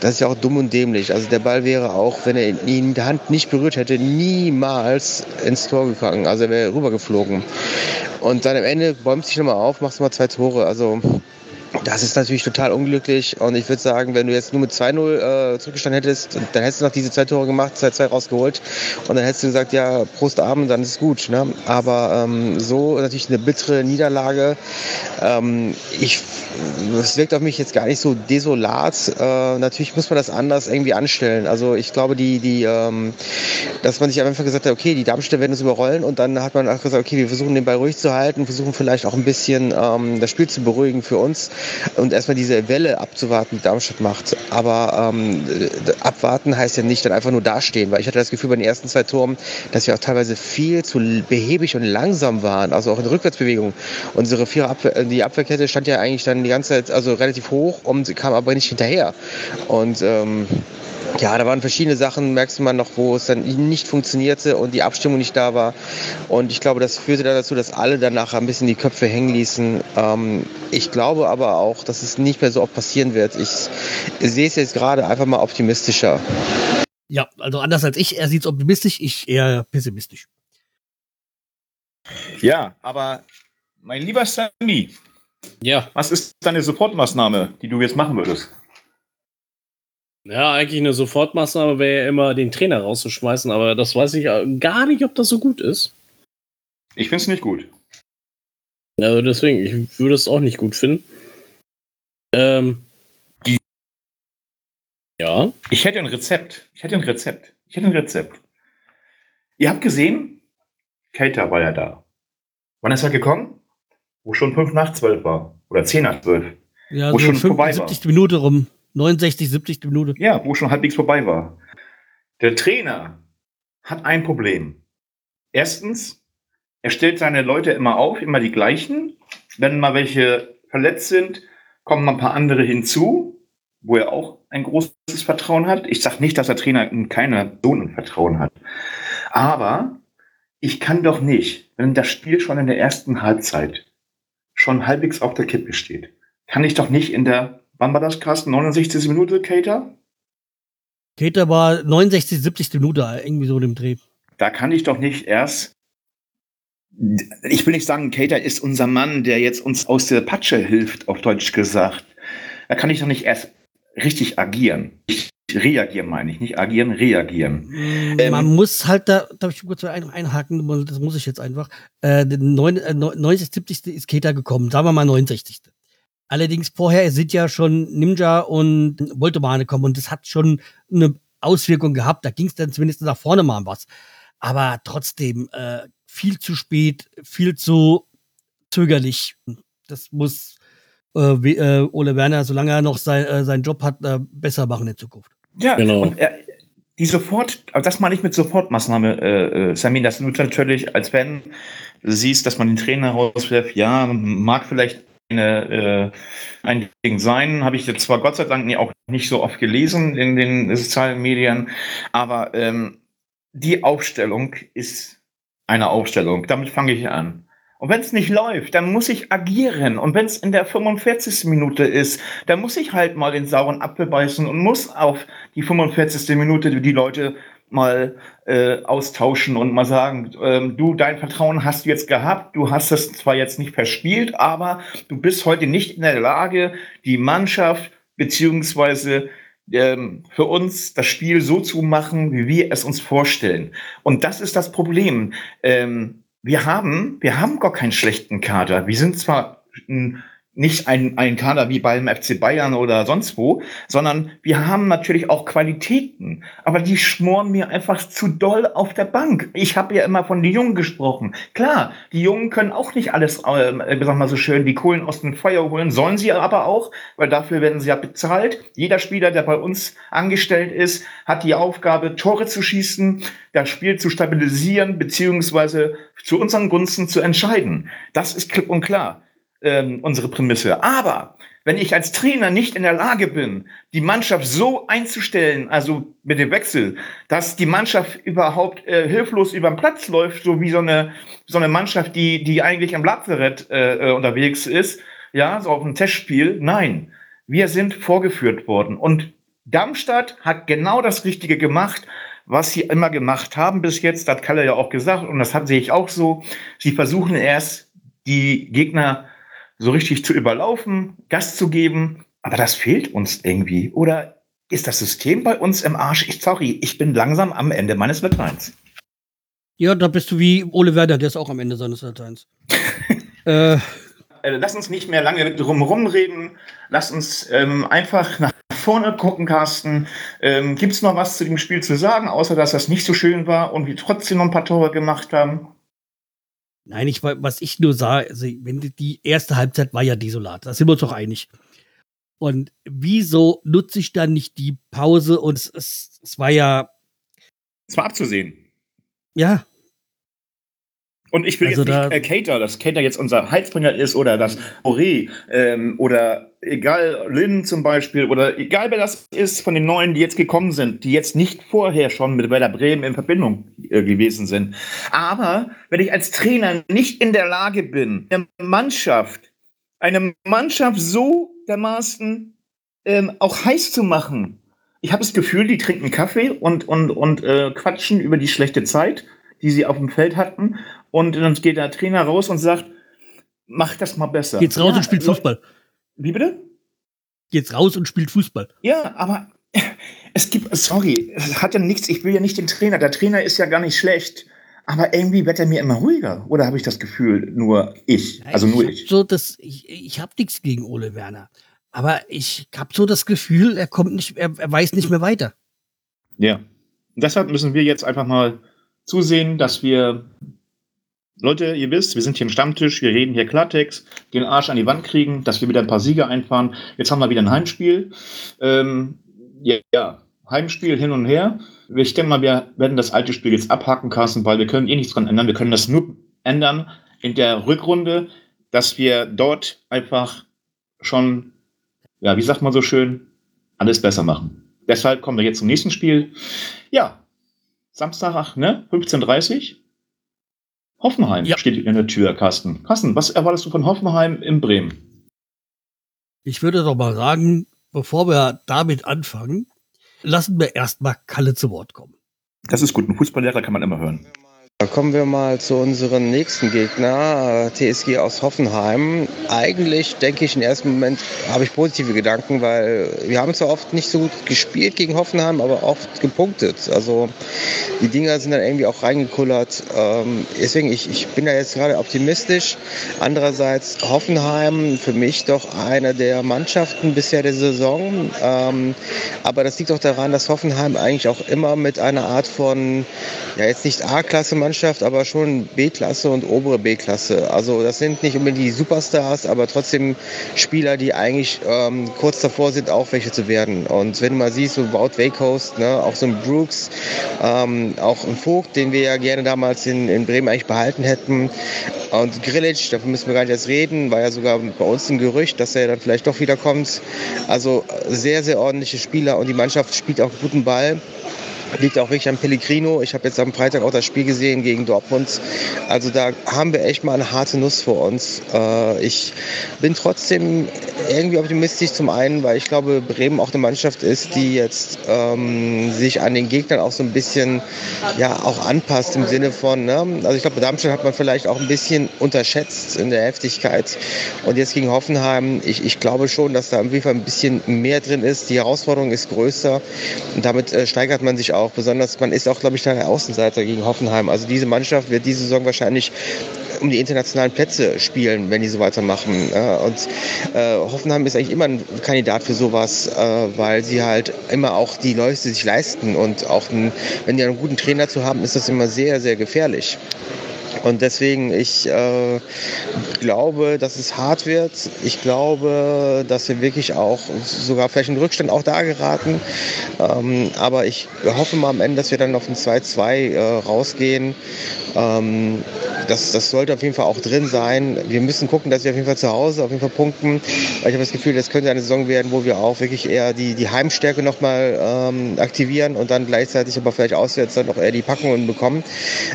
das ist ja auch dumm und dämlich. Also der Ball wäre auch, wenn er ihn in der Hand nicht berührt hätte, niemals ins Tor gegangen. Also er wäre rübergeflogen. Und dann am Ende bäumt sich nochmal auf, machst mal zwei Tore. Also das ist natürlich total unglücklich und ich würde sagen, wenn du jetzt nur mit 2-0 äh, zurückgestanden hättest, dann hättest du noch diese zwei Tore gemacht, 2-2 rausgeholt und dann hättest du gesagt, ja, Prost Abend, dann ist gut. Ne? Aber ähm, so natürlich eine bittere Niederlage. Ähm, ich, es wirkt auf mich jetzt gar nicht so desolat. Äh, natürlich muss man das anders irgendwie anstellen. Also ich glaube, die, die, ähm, dass man sich einfach gesagt hat, okay, die Darmstädter werden uns überrollen und dann hat man auch gesagt, okay, wir versuchen den Ball ruhig zu halten, versuchen vielleicht auch ein bisschen ähm, das Spiel zu beruhigen für uns und erstmal diese Welle abzuwarten, die Darmstadt macht. Aber ähm, abwarten heißt ja nicht dann einfach nur dastehen, weil ich hatte das Gefühl bei den ersten zwei Toren, dass wir auch teilweise viel zu behäbig und langsam waren, also auch in Rückwärtsbewegung. Unsere vier Abwehr, die Abwehrkette stand ja eigentlich dann die ganze Zeit also relativ hoch und kam aber nicht hinterher. Und ähm, ja, da waren verschiedene Sachen, merkst du mal noch, wo es dann nicht funktionierte und die Abstimmung nicht da war. Und ich glaube, das führte dann dazu, dass alle dann nachher ein bisschen die Köpfe hängen ließen. Ähm, ich glaube aber auch, dass es nicht mehr so oft passieren wird. Ich sehe es jetzt gerade einfach mal optimistischer. Ja, also anders als ich, er sieht es optimistisch, ich eher pessimistisch. Ja, aber mein lieber Sammy, Ja. was ist deine Sofortmaßnahme, die du jetzt machen würdest? Ja, eigentlich eine Sofortmaßnahme wäre ja immer, den Trainer rauszuschmeißen, aber das weiß ich äh, gar nicht, ob das so gut ist. Ich finde es nicht gut. Also deswegen, ich würde es auch nicht gut finden. Ähm. Die- Ja. Ich hätte ein Rezept. Ich hätte ein Rezept. Ich hätte ein Rezept. Ihr habt gesehen, Kater war ja da. Wann ist er gekommen? Wo schon 5 nach 12 war. Oder 10 nach 12. Ja, Wo so schon vorbei war. 75. Minute rum. 69, 70. Minute. Ja, wo schon halbwegs vorbei war. Der Trainer hat ein Problem. Erstens, er stellt seine Leute immer auf, immer die gleichen. Wenn mal welche verletzt sind, kommen mal ein paar andere hinzu, wo er auch ein großes Vertrauen hat. Ich sage nicht, dass der Trainer in keiner Person Vertrauen hat. Aber ich kann doch nicht, wenn das Spiel schon in der ersten Halbzeit schon halbwegs auf der Kippe steht, kann ich doch nicht in der, wann war das, Carsten? 69. Minute, Cater? Keter war 69, 70. Minute, irgendwie so dem Dreh. Da kann ich doch nicht erst. Ich will nicht sagen, Cater ist unser Mann, der jetzt uns aus der Patsche hilft, auf Deutsch gesagt. Da kann ich doch nicht erst richtig agieren. Ich reagieren meine ich, nicht agieren, reagieren. Mm, Ähm, Man muss halt da, darf ich kurz ein, einhaken, das muss ich jetzt einfach. Äh, den neun- äh, 90, 70. ist Keter gekommen, sagen wir mal 69. Allerdings vorher sind ja schon Ninja und Voltemar gekommen und das hat schon eine Auswirkung gehabt. Da ging es dann zumindest nach vorne mal was. Aber trotzdem äh, viel zu spät, viel zu zögerlich. Das muss äh, wie- äh, Ole Werner, solange er noch sein, äh, seinen Job hat, äh, besser machen in Zukunft. Ja, Genau. und er, die Sofort, aber das meine ich mit Sofortmaßnahme, äh, äh, Samin, dass du natürlich als Fan siehst, dass man den Trainer rauswirft, ja, mag vielleicht eine, äh, ein Ding sein, habe ich jetzt zwar Gott sei Dank auch nicht so oft gelesen in den sozialen Medien, aber ähm, die Aufstellung ist eine Aufstellung. Damit fange ich an. Und wenn es nicht läuft, dann muss ich agieren. Und wenn es in der 45. Minute ist, dann muss ich halt mal den sauren Apfel beißen und muss auf die 45. Minute die Leute mal äh, austauschen und mal sagen, ähm, du, dein Vertrauen hast du jetzt gehabt, du hast es zwar jetzt nicht verspielt, aber du bist heute nicht in der Lage, die Mannschaft beziehungsweise ähm, für uns das Spiel so zu machen, wie wir es uns vorstellen. Und das ist das Problem. Ähm, wir haben, wir haben gar keinen schlechten Kader. Wir sind zwar n- nicht ein, ein Kader wie beim FC Bayern oder sonst wo, sondern wir haben natürlich auch Qualitäten. Aber die schmoren mir einfach zu doll auf der Bank. Ich habe ja immer von den Jungen gesprochen. Klar, die Jungen können auch nicht alles, äh, sag mal so schön, die Kohlen aus dem Feuer holen, sollen sie aber auch, weil dafür werden sie ja bezahlt. Jeder Spieler, der bei uns angestellt ist, hat die Aufgabe, Tore zu schießen, das Spiel zu stabilisieren, beziehungsweise zu unseren Gunsten zu entscheiden. Das ist klipp und klar ähm, unsere Prämisse. Aber wenn ich als Trainer nicht in der Lage bin, die Mannschaft so einzustellen, also mit dem Wechsel, dass die Mannschaft überhaupt äh, hilflos über den Platz läuft, so wie so eine, so eine Mannschaft, die, die eigentlich am Lazarett äh, äh, unterwegs ist, ja, so auf einem Testspiel. Nein, wir sind vorgeführt worden. Und Darmstadt hat genau das Richtige gemacht, was sie immer gemacht haben bis jetzt. Das hat Kalle ja auch gesagt und das sehe ich auch so. Sie versuchen erst, die Gegner so richtig zu überlaufen, Gas zu geben. Aber das fehlt uns irgendwie. Oder ist das System bei uns im Arsch? Ich, sorry, ich bin langsam am Ende meines Lateins. Ja, da bist du wie Ole Werder, der ist auch am Ende seines Lateins. äh, Äh, lass uns nicht mehr lange drum rumreden. Lass uns ähm, einfach nach vorne gucken, Carsten. Ähm, Gibt es noch was zu dem Spiel zu sagen, außer dass das nicht so schön war und wir trotzdem noch ein paar Tore gemacht haben? Nein, ich, wa- was ich nur sah, also wenn die- erste Halbzeit war ja desolat, da sind wir uns doch einig. Und wieso nutze ich dann nicht die Pause? Und es, es, es war ja, Es war abzusehen. ja, Und ich will Also jetzt da- nicht äh, Cater, dass Cater jetzt unser Heizbringer ist oder dass Boré ähm, oder egal Lynn zum Beispiel oder egal wer das ist von den Neuen, die jetzt gekommen sind, die jetzt nicht vorher schon mit Werder Bremen in Verbindung äh, gewesen sind. Aber wenn ich als Trainer nicht in der Lage bin, eine Mannschaft, eine Mannschaft so dermaßen ähm, auch heiß zu machen, ich habe das Gefühl, die trinken Kaffee und, und, und äh, quatschen über die schlechte Zeit, die sie auf dem Feld hatten. Und dann geht der Trainer raus und sagt, mach das mal besser. Geht's raus ja, und spielt Fußball. Wie bitte? Geht's raus und spielt Fußball. Ja, aber es gibt, sorry, es hat ja nichts, ich will ja nicht den Trainer. Der Trainer ist ja gar nicht schlecht. Aber irgendwie wird er mir immer ruhiger. Oder habe ich das Gefühl, nur ich? Also nur ich. So, das, ich ich habe nichts gegen Ole Werner. Aber ich habe so das Gefühl, er kommt nicht, er, er weiß nicht mehr weiter. Ja. Und deshalb müssen wir jetzt einfach mal zusehen, dass wir Leute, ihr wisst, wir sind hier im Stammtisch, wir reden hier Klartext, den Arsch an die Wand kriegen, dass wir wieder ein paar Siege einfahren. Jetzt haben wir wieder ein Heimspiel. Ähm, ja, ja, Heimspiel hin und her. Ich denke mal, wir werden das alte Spiel jetzt abhaken, Carsten, weil wir können eh nichts dran ändern. Wir können das nur ändern in der Rückrunde, dass wir dort einfach schon ja, wie sagt man so schön, alles besser machen. Deshalb kommen wir jetzt zum nächsten Spiel. Ja, Samstag, ne, 15.30 Hoffenheim ja. steht in der Tür, Carsten. Carsten, was erwartest du von Hoffenheim in Bremen? Ich würde doch mal sagen, bevor wir damit anfangen, lassen wir erstmal Kalle zu Wort kommen. Das ist gut. Ein Fußballlehrer kann man immer hören. Kommen wir mal zu unserem nächsten Gegner, TSG aus Hoffenheim. Eigentlich denke ich im ersten Moment, habe ich positive Gedanken, weil wir haben zwar oft nicht so gut gespielt gegen Hoffenheim, aber oft gepunktet. Also die Dinger sind dann irgendwie auch reingekullert. Ähm, deswegen, ich, ich bin da jetzt gerade optimistisch. Andererseits Hoffenheim für mich doch eine der Mannschaften bisher der Saison. Ähm, aber das liegt auch daran, dass Hoffenheim eigentlich auch immer mit einer Art von, ja jetzt nicht A-Klasse-Mannschaft, Mannschaft, aber schon B-Klasse und obere B-Klasse. Also das sind nicht unbedingt die Superstars, aber trotzdem Spieler, die eigentlich ähm, kurz davor sind, auch welche zu werden. Und wenn du mal siehst, so Wout Wakehurst, ne, auch so ein Brooks, ähm, auch ein Vogt, den wir ja gerne damals in, in Bremen eigentlich behalten hätten. Und Grilic, dafür müssen wir gar nicht erst reden, war ja sogar bei uns ein Gerücht, dass er dann vielleicht doch wieder kommt. Also sehr, sehr ordentliche Spieler und die Mannschaft spielt auch guten Ball. Liegt auch wirklich an Pellegrino. Ich habe jetzt am Freitag auch das Spiel gesehen gegen Dortmund. Also da haben wir echt mal eine harte Nuss vor uns. Äh, ich bin trotzdem irgendwie optimistisch zum einen, weil ich glaube, Bremen auch eine Mannschaft ist, die jetzt ähm, sich an den Gegnern auch so ein bisschen ja auch anpasst im Sinne von, ne? also ich glaube, Darmstadt hat man vielleicht auch ein bisschen unterschätzt in der Heftigkeit. Und jetzt gegen Hoffenheim, ich, ich glaube schon, dass da auf jeden Fall ein bisschen mehr drin ist. Die Herausforderung ist größer und damit äh, steigert man sich auch. Besonders, man ist auch, glaube ich, der Außenseiter gegen Hoffenheim. Also diese Mannschaft wird diese Saison wahrscheinlich um die internationalen Plätze spielen, wenn die so weitermachen. Und äh, Hoffenheim ist eigentlich immer ein Kandidat für sowas, äh, weil sie halt immer auch die Leute sich leisten und auch, ein, wenn die einen guten Trainer zu haben, ist das immer sehr, sehr gefährlich. Und deswegen, ich äh, glaube, dass es hart wird. Ich glaube, dass wir wirklich auch sogar vielleicht in Rückstand auch da geraten. Ähm, aber ich hoffe mal am Ende, dass wir dann auf ein 2-2 äh, rausgehen. Ähm, das, das sollte auf jeden Fall auch drin sein. Wir müssen gucken, dass wir auf jeden Fall zu Hause auf jeden Fall punkten. Ich habe das Gefühl, das könnte eine Saison werden, wo wir auch wirklich eher die, die Heimstärke nochmal ähm, aktivieren und dann gleichzeitig aber vielleicht auswärts dann auch eher die Packungen bekommen.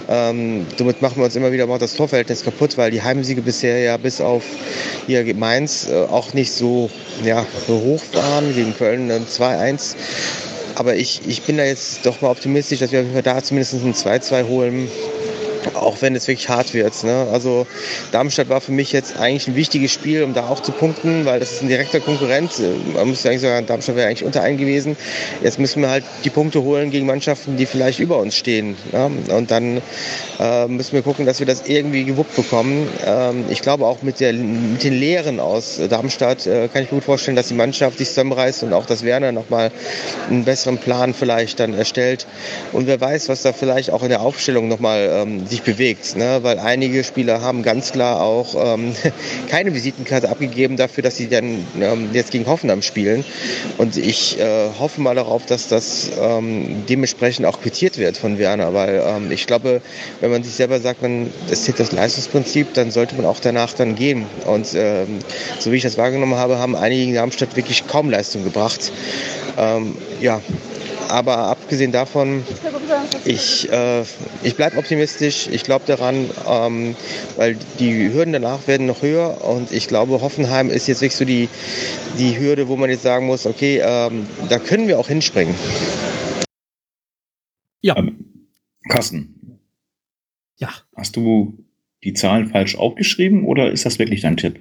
Ähm, somit machen wir uns immer wieder mal das Torverhältnis kaputt, weil die Heimsiege bisher ja bis auf hier Mainz äh, auch nicht so, ja, hoch waren. Gegen Köln 2-1. Aber ich, ich bin da jetzt doch mal optimistisch, dass wir da zumindest ein 2-2 holen auch wenn es wirklich hart wird. Ne? Also Darmstadt war für mich jetzt eigentlich ein wichtiges Spiel, um da auch zu punkten, weil das ist ein direkter Konkurrent. Man muss eigentlich sagen, Darmstadt wäre eigentlich unter einen gewesen. Jetzt müssen wir halt die Punkte holen gegen Mannschaften, die vielleicht über uns stehen. Ne? Und dann äh, müssen wir gucken, dass wir das irgendwie gewuppt bekommen. Ähm, ich glaube auch mit, der, mit den Lehren aus Darmstadt äh, kann ich mir gut vorstellen, dass die Mannschaft sich zusammenreißt und auch, dass Werner nochmal einen besseren Plan vielleicht dann erstellt. Und wer weiß, was da vielleicht auch in der Aufstellung nochmal ähm, sich bewegt. Ne? Weil einige Spieler haben ganz klar auch ähm, keine Visitenkarte abgegeben dafür, dass sie dann ähm, jetzt gegen Hoffenheim spielen. Und ich äh, hoffe mal darauf, dass das ähm, dementsprechend auch quittiert wird von Werner, weil ähm, ich glaube, wenn man sich selber sagt, man das ist das Leistungsprinzip, dann sollte man auch danach dann gehen. Und ähm, so wie ich das wahrgenommen habe, haben einige in Darmstadt wirklich kaum Leistung gebracht. Ähm, ja, aber abgesehen davon, ich, äh, ich bleibe optimistisch. Ich glaube daran, ähm, weil die Hürden danach werden noch höher. Und ich glaube, Hoffenheim ist jetzt wirklich so die, die Hürde, wo man jetzt sagen muss, okay, ähm, da können wir auch hinspringen. Ja. Ähm, Carsten. Ja. Hast du die Zahlen falsch aufgeschrieben oder ist das wirklich dein Tipp?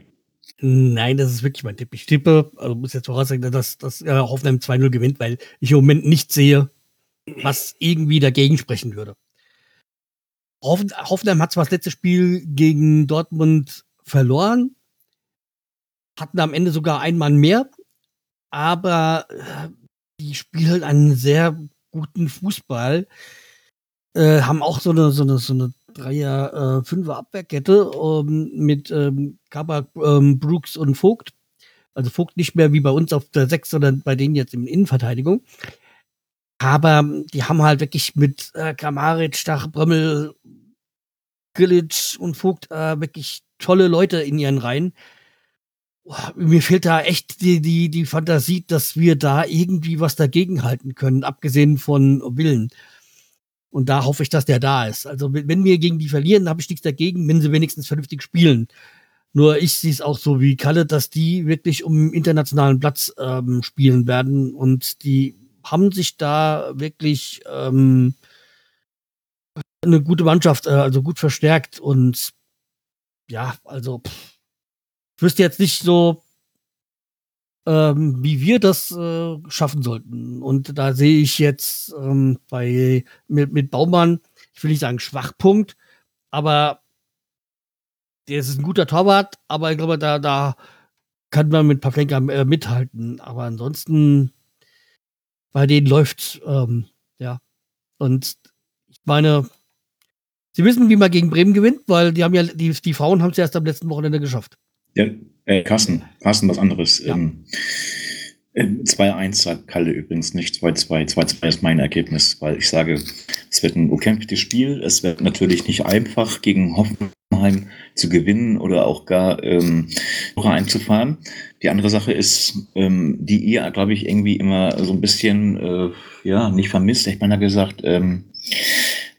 Nein, das ist wirklich mein Tipp. Ich tippe, also muss jetzt voraussagen, dass, dass äh, Hoffenheim 2-0 gewinnt, weil ich im Moment nicht sehe, was irgendwie dagegen sprechen würde. Hoffen, Hoffenheim hat zwar das letzte Spiel gegen Dortmund verloren, hatten am Ende sogar einen Mann mehr, aber äh, die spielen einen sehr guten Fußball, äh, haben auch so eine, so eine, so eine Dreier, äh, Fünfer Abwehrkette ähm, mit ähm, Kabak, ähm, Brooks und Vogt. Also Vogt nicht mehr wie bei uns auf der Sechs, sondern bei denen jetzt in Innenverteidigung. Aber die haben halt wirklich mit äh, Kramaric, Stach, Brömmel, Grillic und Vogt äh, wirklich tolle Leute in ihren Reihen. Boah, mir fehlt da echt die, die, die Fantasie, dass wir da irgendwie was dagegen halten können, abgesehen von Willen. Und da hoffe ich, dass der da ist. Also wenn wir gegen die verlieren, habe ich nichts dagegen, wenn sie wenigstens vernünftig spielen. Nur ich sehe es auch so wie Kalle, dass die wirklich um internationalen Platz ähm, spielen werden und die haben sich da wirklich ähm, eine gute Mannschaft, äh, also gut verstärkt und ja, also pff, ich wüsste jetzt nicht so, ähm, wie wir das äh, schaffen sollten. Und da sehe ich jetzt ähm, bei mit, mit Baumann, ich will nicht sagen Schwachpunkt, aber der ist ein guter Torwart, aber ich glaube, da, da kann man mit Pavlenka äh, mithalten. Aber ansonsten bei denen läuft ähm, ja. Und ich meine, sie wissen, wie man gegen Bremen gewinnt, weil die haben ja, die, die Frauen haben es erst am letzten Wochenende geschafft. Ja, äh, Carsten, Carsten, was anderes. Ja. Ähm, 2-1 äh, sagt Kalle übrigens nicht 2-2. 2-2 ist mein Ergebnis, weil ich sage, es wird ein umkämpftes Spiel. Es wird natürlich nicht einfach, gegen Hoffenheim zu gewinnen oder auch gar ähm, einzufahren. Die andere Sache ist, ähm, die ihr, glaube ich, irgendwie immer so ein bisschen, äh, ja, nicht vermisst. Ich meine, gesagt, ähm,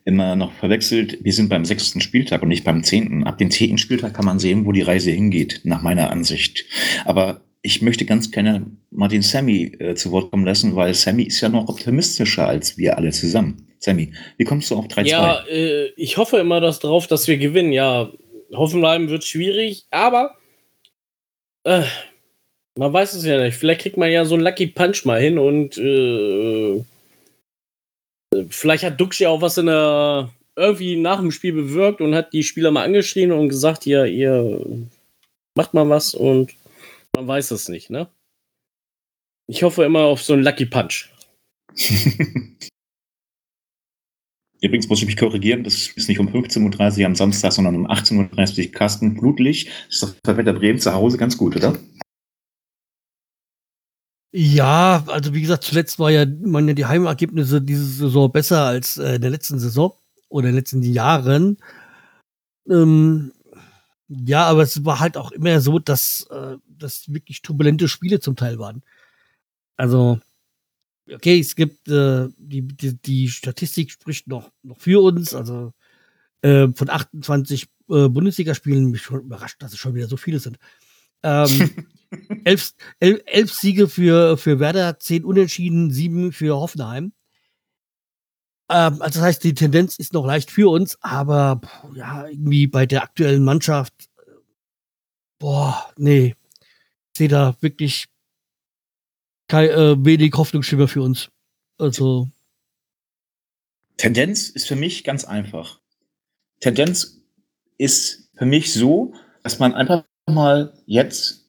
immer noch verwechselt. Wir sind beim sechsten Spieltag und nicht beim zehnten. Ab dem zehnten Spieltag kann man sehen, wo die Reise hingeht, nach meiner Ansicht. Aber ich möchte ganz gerne Martin Sammy äh, zu Wort kommen lassen, weil Sammy ist ja noch optimistischer als wir alle zusammen. Sammy, wie kommst du auf 3-2? Ja, äh, ich hoffe immer das drauf, dass wir gewinnen. Ja, Hoffenheim wird schwierig, aber äh, man weiß es ja nicht. Vielleicht kriegt man ja so einen Lucky Punch mal hin und äh, vielleicht hat Dux ja auch was in der irgendwie nach dem Spiel bewirkt und hat die Spieler mal angeschrien und gesagt, ihr, ihr macht mal was und man weiß es nicht, ne? Ich hoffe immer auf so einen Lucky Punch. Übrigens muss ich mich korrigieren, das ist nicht um 15.30 Uhr am Samstag, sondern um 18.30 Uhr Kasten blutlich. Das ist doch bei Wetter Bremen zu Hause ganz gut, oder? Ja, also wie gesagt, zuletzt war ja meine die Heimergebnisse diese Saison besser als äh, in der letzten Saison oder in den letzten Jahren. Ähm, ja, aber es war halt auch immer so, dass äh, das wirklich turbulente Spiele zum Teil waren. Also, okay, es gibt äh, die, die, die Statistik spricht noch, noch für uns. Also äh, von 28 äh, Bundesligaspielen mich schon überrascht, dass es schon wieder so viele sind. Ähm, elf, elf, elf Siege für, für Werder, zehn Unentschieden, sieben für Hoffenheim. Ähm, also das heißt, die Tendenz ist noch leicht für uns, aber ja, irgendwie bei der aktuellen Mannschaft, boah, nee, ich sehe da wirklich kein, äh, wenig Hoffnungsschimmer für uns. Also. Tendenz ist für mich ganz einfach. Tendenz ist für mich so, dass man einfach mal jetzt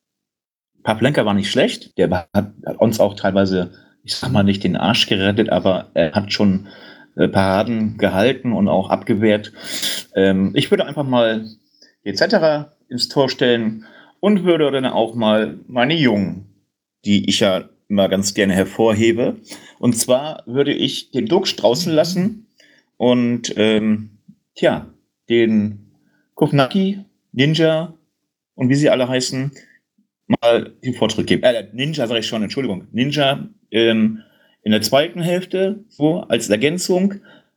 Pavlenka war nicht schlecht. Der hat, hat, uns auch teilweise, ich sag mal nicht den Arsch gerettet, aber er hat schon äh, Paraden gehalten und auch abgewehrt. Ähm, ich würde einfach mal etc. ins Tor stellen und würde dann auch mal meine Jungen, die ich ja immer ganz gerne hervorhebe. Und zwar würde ich den Duxch draußen lassen und ähm, tja, den Kufnaki, Ninja und wie sie alle heißen, mal den Vortritt geben. Äh, Ninja sage ich schon, Entschuldigung. Ninja ähm, in der zweiten Hälfte, so als Ergänzung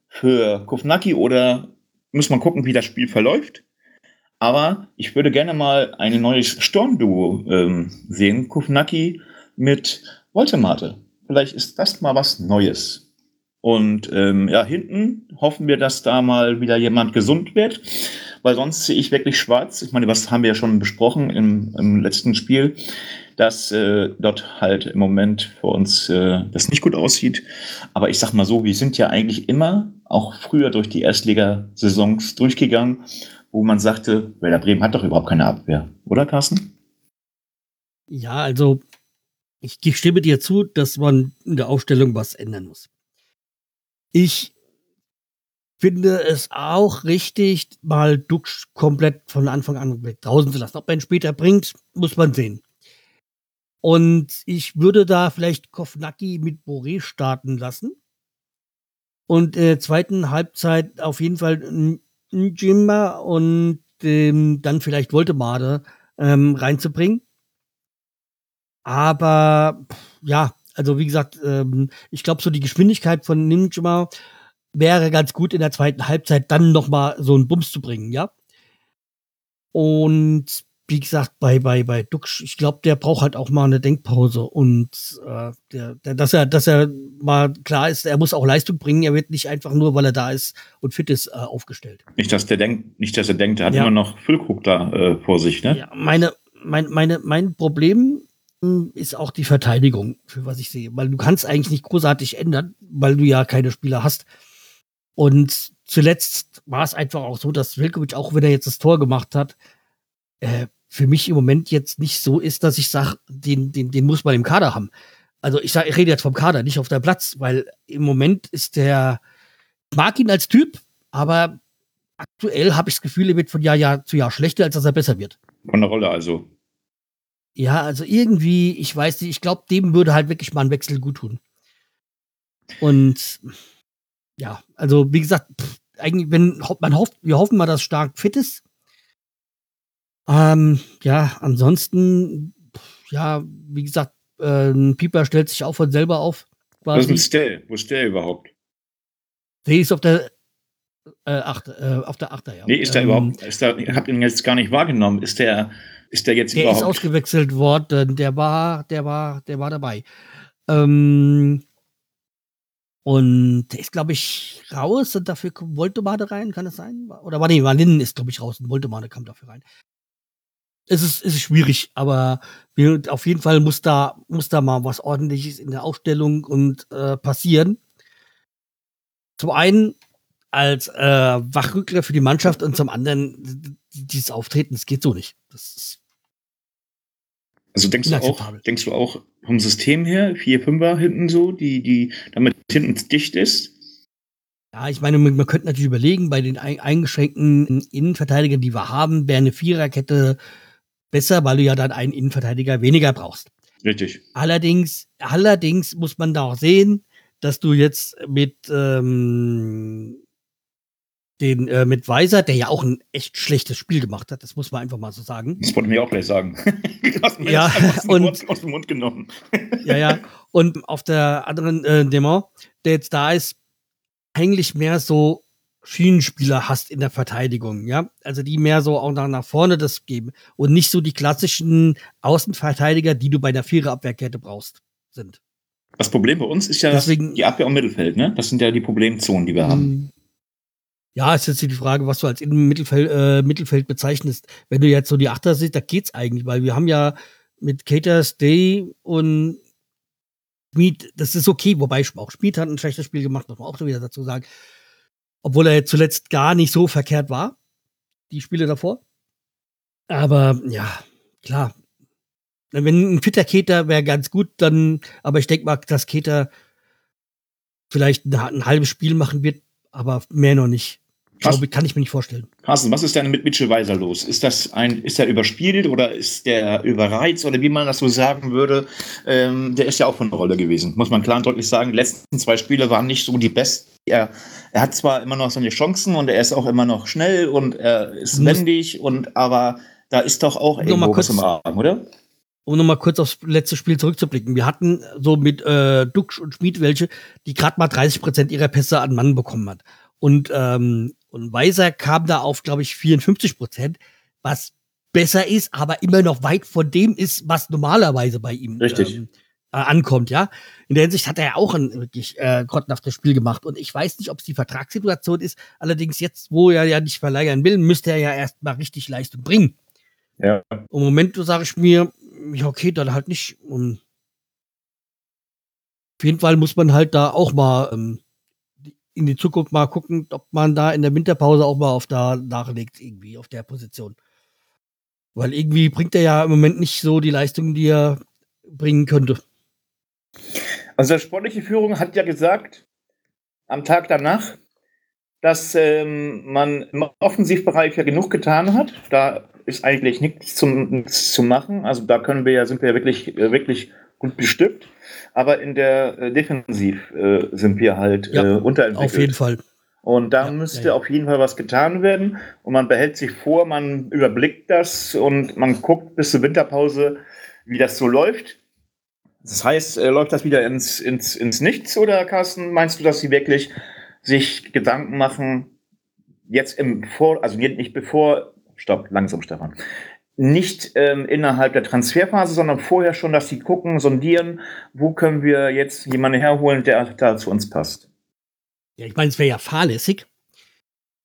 für Kufnaki oder muss man gucken, wie das Spiel verläuft. Aber ich würde gerne mal ein neues Sturmduo ähm, sehen. Kufnaki mit Voltemate. Vielleicht ist das mal was Neues. Und ähm, ja, hinten hoffen wir, dass da mal wieder jemand gesund wird, weil sonst sehe ich wirklich schwarz. Ich meine, was haben wir ja schon besprochen im, im letzten Spiel, dass äh, dort halt im Moment für uns äh, das nicht gut aussieht. Aber ich sag mal so, wir sind ja eigentlich immer, auch früher durch die Erstligasaisons durchgegangen, wo man sagte, Werder Bremen hat doch überhaupt keine Abwehr, oder Carsten? Ja, also ich stimme dir zu, dass man in der Aufstellung was ändern muss. Ich finde es auch richtig, mal Dux komplett von Anfang an draußen zu lassen. Ob er ihn später bringt, muss man sehen. Und ich würde da vielleicht Kofnacki mit Boré starten lassen. Und in der zweiten Halbzeit auf jeden Fall Njimba und ähm, dann vielleicht Voltemade ähm, reinzubringen. Aber ja, also wie gesagt, ähm, ich glaube, so die Geschwindigkeit von Ninja wäre ganz gut in der zweiten Halbzeit dann noch mal so einen Bums zu bringen, ja. Und wie gesagt, bei, bei, bei Dux, ich glaube, der braucht halt auch mal eine Denkpause und äh, der, der, dass er, dass er mal klar ist, er muss auch Leistung bringen, er wird nicht einfach nur, weil er da ist und fit ist, äh, aufgestellt. Nicht, dass der denkt, nicht, dass er denkt, er hat ja. immer noch Füllkrug da äh, vor sich, ne? Ja, meine, mein, meine, mein Problem ist auch die Verteidigung, für was ich sehe, weil du kannst eigentlich nicht großartig ändern, weil du ja keine Spieler hast. Und zuletzt war es einfach auch so, dass Vilkovic, auch wenn er jetzt das Tor gemacht hat, äh, für mich im Moment jetzt nicht so ist, dass ich sage, den, den, den muss man im Kader haben. Also ich, sag, ich rede jetzt vom Kader, nicht auf der Platz, weil im Moment ist der, mag ihn als Typ, aber aktuell habe ich das Gefühl, er wird von Jahr, Jahr zu Jahr schlechter, als dass er besser wird. Von der Rolle also. Ja, also irgendwie, ich weiß nicht, ich glaube, dem würde halt wirklich mal ein Wechsel gut tun. Und ja, also wie gesagt, pff, eigentlich, wenn man hofft, wir hoffen mal, dass Stark fit ist, ähm, ja, ansonsten, ja, wie gesagt, äh, Pieper stellt sich auch von selber auf. Quasi. Was ist ein Stell? Wo ist der überhaupt? Der ist auf der äh, acht, äh, auf der Achter, ja. Nee, ist der ähm, überhaupt, ist der, ich habe ihn jetzt gar nicht wahrgenommen. Ist der, ist der jetzt der überhaupt? Der ist ausgewechselt worden, der war, der war, der war dabei. Ähm, und der ist, glaube ich, raus und dafür kommt Voltemade rein, kann das sein? Oder war nee, Linden ist, glaube ich, raus und Voltemade kam dafür rein es ist, es ist schwierig, aber wir, auf jeden Fall muss da, muss da mal was ordentliches in der Aufstellung und äh, passieren. Zum einen als äh, Wachrückler für die Mannschaft und zum anderen dieses Auftreten, das geht so nicht. Also denkst du auch, denkst du auch vom System her, 4-5er hinten so, die, die damit hinten dicht ist? Ja, ich meine, man, man könnte natürlich überlegen, bei den eingeschränkten Innenverteidigern, die wir haben, wäre eine Viererkette besser, weil du ja dann einen Innenverteidiger weniger brauchst. Richtig. Allerdings, allerdings muss man da auch sehen, dass du jetzt mit ähm, den äh, mit Weiser, der ja auch ein echt schlechtes Spiel gemacht hat, das muss man einfach mal so sagen. Das wollte ich mir auch gleich sagen. ja, und aus dem Mund genommen. ja, ja. Und auf der anderen äh, Demo, der jetzt da ist, eigentlich mehr so Schienenspieler hast in der Verteidigung, ja. Also die mehr so auch nach, nach vorne das geben und nicht so die klassischen Außenverteidiger, die du bei der Viererabwehrkette brauchst, sind. Das Problem bei uns ist ja Deswegen, die Abwehr im Mittelfeld, ne? Das sind ja die Problemzonen, die wir haben. Ja, ist jetzt die Frage, was du als Mittelfeld, äh, Mittelfeld bezeichnest. Wenn du jetzt so die Achter siehst, da geht's eigentlich, weil wir haben ja mit Caters, Day und Schmied, das ist okay, wobei auch Schmied hat ein schlechtes Spiel gemacht, muss man auch wieder dazu sagen obwohl er zuletzt gar nicht so verkehrt war, die Spiele davor. Aber ja, klar. Wenn ein fitter Keter wäre ganz gut, dann, aber ich denke mal, dass Keter vielleicht ein, ein halbes Spiel machen wird, aber mehr noch nicht. Glaube, kann ich mir nicht vorstellen. Carsten, was ist denn mit Mitchell Weiser los? Ist das ein, ist er überspielt oder ist der überreizt oder wie man das so sagen würde? Ähm, der ist ja auch von der Rolle gewesen, muss man klar und deutlich sagen. Die letzten zwei Spiele waren nicht so die besten. Er, er hat zwar immer noch seine Chancen und er ist auch immer noch schnell und er ist wendig und aber da ist doch auch irgendwo was im Arm, oder? Um nochmal kurz aufs letzte Spiel zurückzublicken. Wir hatten so mit äh, Duxch und Schmid welche, die gerade mal 30 Prozent ihrer Pässe an Mann bekommen hat. Und, ähm, und Weiser kam da auf, glaube ich, 54 Prozent, was besser ist, aber immer noch weit von dem ist, was normalerweise bei ihm Richtig. Ähm, äh, ankommt, ja. In der Hinsicht hat er ja auch ein wirklich äh, grottenhaftes Spiel gemacht. Und ich weiß nicht, ob es die Vertragssituation ist. Allerdings jetzt, wo er ja nicht verleihen will, müsste er ja erst mal richtig Leistung bringen. Ja. Im Moment sage ich mir, ja, okay, dann halt nicht. Und auf jeden Fall muss man halt da auch mal ähm, in die Zukunft mal gucken, ob man da in der Winterpause auch mal auf da nachlegt, irgendwie auf der Position. Weil irgendwie bringt er ja im Moment nicht so die Leistung, die er bringen könnte. Also die sportliche Führung hat ja gesagt, am Tag danach, dass ähm, man im Offensivbereich ja genug getan hat. Da ist eigentlich nichts zum, zu machen. Also da können wir ja, sind wir ja wirklich, wirklich gut bestückt. Aber in der äh, Defensiv äh, sind wir halt Ja, äh, unterentwickelt. Auf jeden Fall. Und da Ja, müsste ja, auf jeden Fall was getan werden. Und man behält sich vor, man überblickt das und man guckt bis zur Winterpause, wie das so läuft. Das heißt, äh, läuft das wieder ins, ins, ins Nichts oder Carsten, meinst du, dass sie wirklich sich Gedanken machen, jetzt im Vor, also nicht bevor, stopp, langsam, Stefan, nicht ähm, innerhalb der Transferphase, sondern vorher schon, dass sie gucken, sondieren, wo können wir jetzt jemanden herholen, der da zu uns passt. Ja, ich meine, es wäre ja fahrlässig,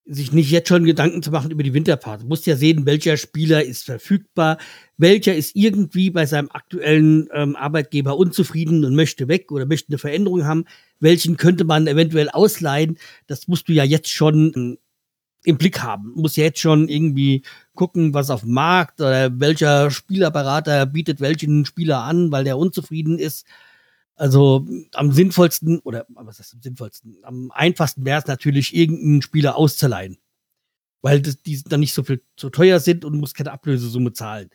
sich nicht jetzt schon Gedanken zu machen über die Winterpause. Du musst ja sehen, welcher Spieler ist verfügbar, welcher ist irgendwie bei seinem aktuellen ähm, Arbeitgeber unzufrieden und möchte weg oder möchte eine Veränderung haben. Welchen könnte man eventuell ausleihen? Das musst du ja jetzt schon ähm, im Blick haben. Ja jetzt schon irgendwie gucken, was auf dem Markt oder welcher Spielerberater bietet welchen Spieler an, weil der unzufrieden ist. Also am sinnvollsten, oder was ist am sinnvollsten? Am einfachsten wäre es natürlich, irgendeinen Spieler auszuleihen. Weil das, die dann nicht so viel zu teuer sind und du musst keine Ablösesumme zahlen.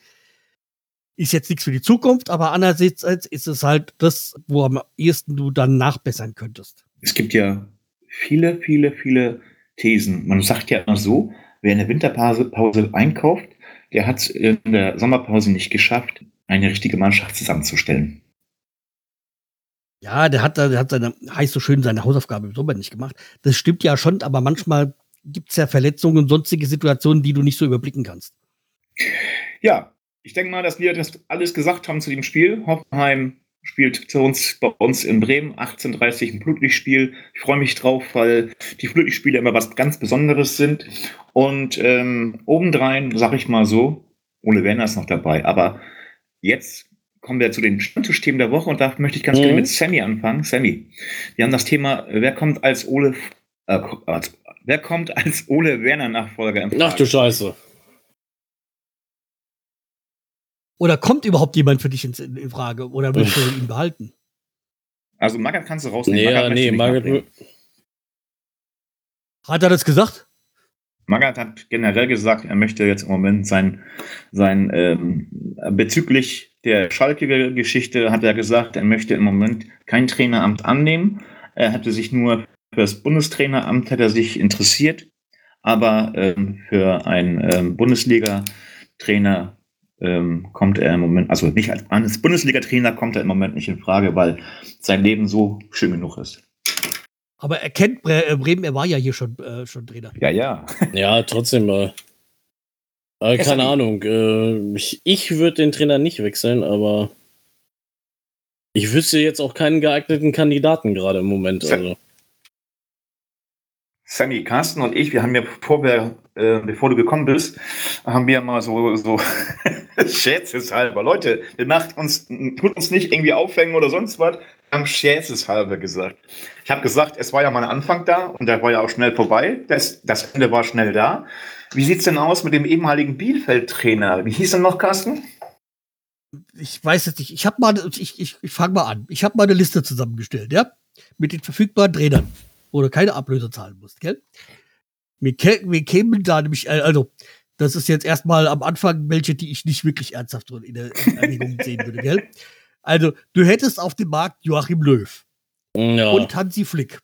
Ist jetzt nichts für die Zukunft, aber andererseits ist es halt das, wo am ehesten du dann nachbessern könntest. Es gibt ja viele, viele, viele Thesen. Man sagt ja immer so, wer in der Winterpause Pause einkauft, der hat es in der Sommerpause nicht geschafft, eine richtige Mannschaft zusammenzustellen. Ja, der hat, da- der hat seine, heißt so schön, seine Hausaufgabe im Sommer nicht gemacht. Das stimmt ja schon, aber manchmal gibt's ja Verletzungen und sonstige Situationen, die du nicht so überblicken kannst. Ja, ich denke mal, dass wir das alles gesagt haben zu dem Spiel. Hoffenheim spielt zu uns bei uns in Bremen 18:30 ein Flutlichtspiel. Ich freue mich drauf, weil die Flutlichtspiele immer was ganz Besonderes sind. Und ähm, obendrein, sag ich mal so, Ole Werner ist noch dabei. Aber jetzt kommen wir zu den Stammtischthemen der Woche und da möchte ich ganz Mhm. gerne mit Sammy anfangen. Sammy, wir haben das Thema, wer kommt als Ole, äh, wer kommt als Ole Werner Nachfolger in Ach du Scheiße. Oder kommt überhaupt jemand für dich in, in Frage? Oder willst du ihn behalten? Also Magath kannst du rausnehmen. Nee, Magath nee, nachnehmen. Hat er das gesagt? Magath hat generell gesagt, er möchte jetzt im Moment sein, sein ähm, bezüglich der Schalke-Geschichte hat er gesagt, er möchte im Moment kein Traineramt annehmen. Er hatte sich nur für das Bundestraineramt hat er sich interessiert, aber ähm, für einen ähm, Bundesliga-Trainer ähm, kommt er im Moment, also nicht als, als Bundesliga-Trainer kommt er im Moment nicht in Frage, weil sein Leben so schön genug ist. Aber er kennt Bre äh, Bremen, er war ja hier schon, äh, schon Trainer. Ja, ja. Ja, trotzdem. Äh, äh, keine. Ahnung. Äh, ich ich würde den Trainer nicht wechseln, aber ich wüsste jetzt auch keinen geeigneten Kandidaten gerade im Moment. Also. Sammy, Carsten und ich, wir haben ja, bevor, äh, bevor du gekommen bist, haben wir mal so, so scherzeshalber, Leute, wir macht uns, tut uns nicht irgendwie aufhängen oder sonst was, haben scherzeshalber gesagt. Ich habe gesagt, es war ja mal ein Anfang da und der war ja auch schnell vorbei, das, das Ende war schnell da. Wie sieht's denn aus mit dem ehemaligen Bielefeld-Trainer? Wie hieß er noch, Carsten? Ich weiß es nicht. Ich habe mal, ich, ich, ich fange mal an. Ich habe mal eine Liste zusammengestellt, ja? Mit den verfügbaren Trainern, du keine Ablöse zahlen musst, gell? Wir, wir kämen da nämlich, äh, also, das ist jetzt erstmal am Anfang welche, die ich nicht wirklich ernsthaft in der Erwägung sehen würde, gell? Also, du hättest auf dem Markt Joachim Löw Ja. und Hansi Flick.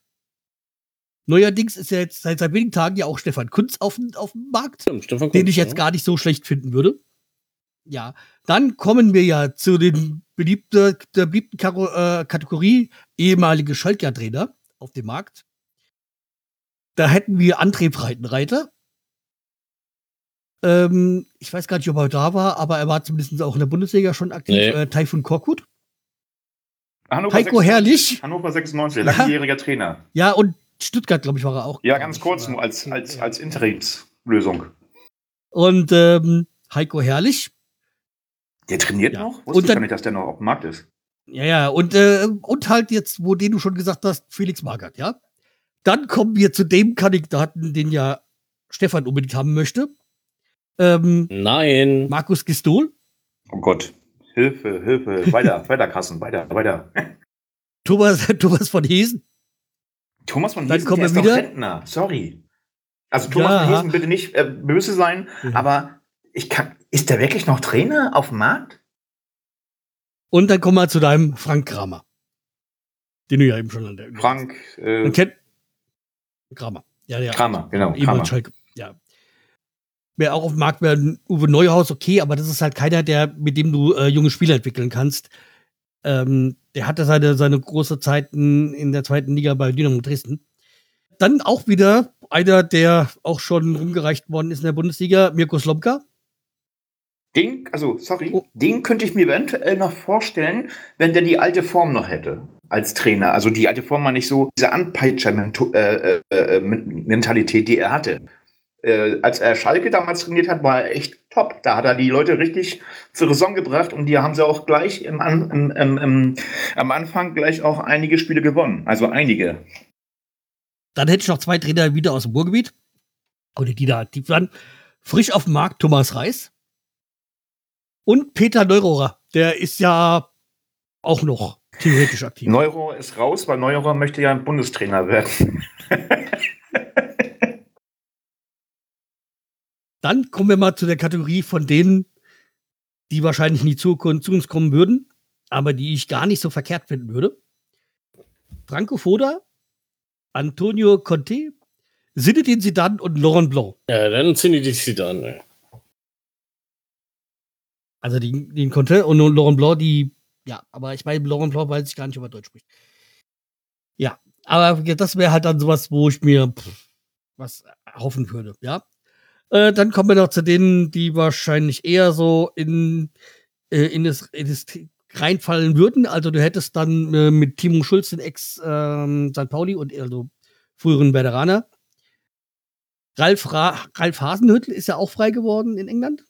Neuerdings ist ja jetzt seit, seit wenigen Tagen ja auch Stefan Kunz auf, dem- auf dem Markt Stimmt, Stefan den Kunz, ich jetzt ja. gar nicht so schlecht finden würde. Ja, dann kommen wir ja zu den beliebten, der beliebten Karo, äh, Kategorie ehemalige Schalker-Trainer auf dem Markt. Da hätten wir André Breitenreiter. Ähm, ich weiß gar nicht, ob er da war, aber er war zumindest auch in der Bundesliga schon aktiv. Nee. Äh, Taifun Korkut. Hannover Heiko 96, Herrlich. Hannover 96, Ja. langjähriger Trainer. Ja, und Stuttgart, glaube ich, war er auch. Ja, ganz kurz nur als, als, als Interimslösung. Und ähm, Heiko Herrlich. Der trainiert Ja. noch? Und Wusste ich dann- gar nicht, dass der noch auf dem Markt ist. Ja, ja, und, äh, und halt jetzt, wo den du schon gesagt hast, Felix Magath, ja. Dann kommen wir zu dem Kandidaten, den ja Stefan unbedingt haben möchte. Ähm, Nein. Markus Gistol, Oh Gott. Hilfe, Hilfe. Weiter, weiter, Kassen, weiter, weiter. Thomas, Thomas von Hesen. Thomas von Dann Hesen, kommen der wir ist doch wieder. Rentner. Sorry. Also Thomas Ja. von Hesen, bitte nicht äh, böse sein, Ja. aber ich kann, ist der wirklich noch Trainer auf dem Markt? Und dann kommen wir zu deinem Frank Kramer. Den du ja eben schon an der Frank äh, Man kennt Kramer. Ja, ja. Kramer, genau. Kramer. Schalke. Ja. Wer auch auf dem Markt wäre, Uwe Neuhaus, okay, aber das ist halt keiner, der, mit dem du äh, junge Spieler entwickeln kannst. Ähm, der hatte seine, seine große Zeiten in der zweiten Liga bei Dynamo Dresden. Dann auch wieder einer, der auch schon rumgereicht worden ist in der Bundesliga, Mirko Slomka. Den, also, sorry, Oh. den könnte ich mir eventuell noch vorstellen, wenn der die alte Form noch hätte als Trainer. Also die alte Form war nicht so diese Anpeitscher-Mentalität, die er hatte. Äh, als er Schalke damals trainiert hat, war er echt top. Da hat er die Leute richtig zur Raison gebracht und die haben sie auch gleich im, im, im, am Anfang gleich auch einige Spiele gewonnen. Also einige. Dann hätte ich noch zwei Trainer wieder aus dem Ruhrgebiet. Oder die da, die waren frisch auf dem Markt, Thomas Reis. Und Peter Neurohrer. Der ist ja auch noch theoretisch aktiv. Neuro ist raus, weil Neuro möchte ja Bundestrainer werden. Dann kommen wir mal zu der Kategorie von denen, die wahrscheinlich nie zu, zu uns kommen würden, aber die ich gar nicht so verkehrt finden würde. Franco Foda, Antonio Conte, Zinedine Zidane und Laurent Blanc. Ja, dann an. ey. Also den, den Conte und Laurent Blanc, die, ja, aber ich meine, Laurent Blanc weiß ich gar nicht, ob er Deutsch spricht. Ja, aber das wäre halt dann sowas, wo ich mir pff, was hoffen würde, ja. Äh, dann kommen wir noch zu denen, die wahrscheinlich eher so in, äh, in, das, in das reinfallen würden. Also du hättest dann äh, mit Timo Schulz den Ex ähm, St. Pauli und also früheren Veteraner. Ralf, Ra Ralf Hasenhüttl ist ja auch frei geworden in England.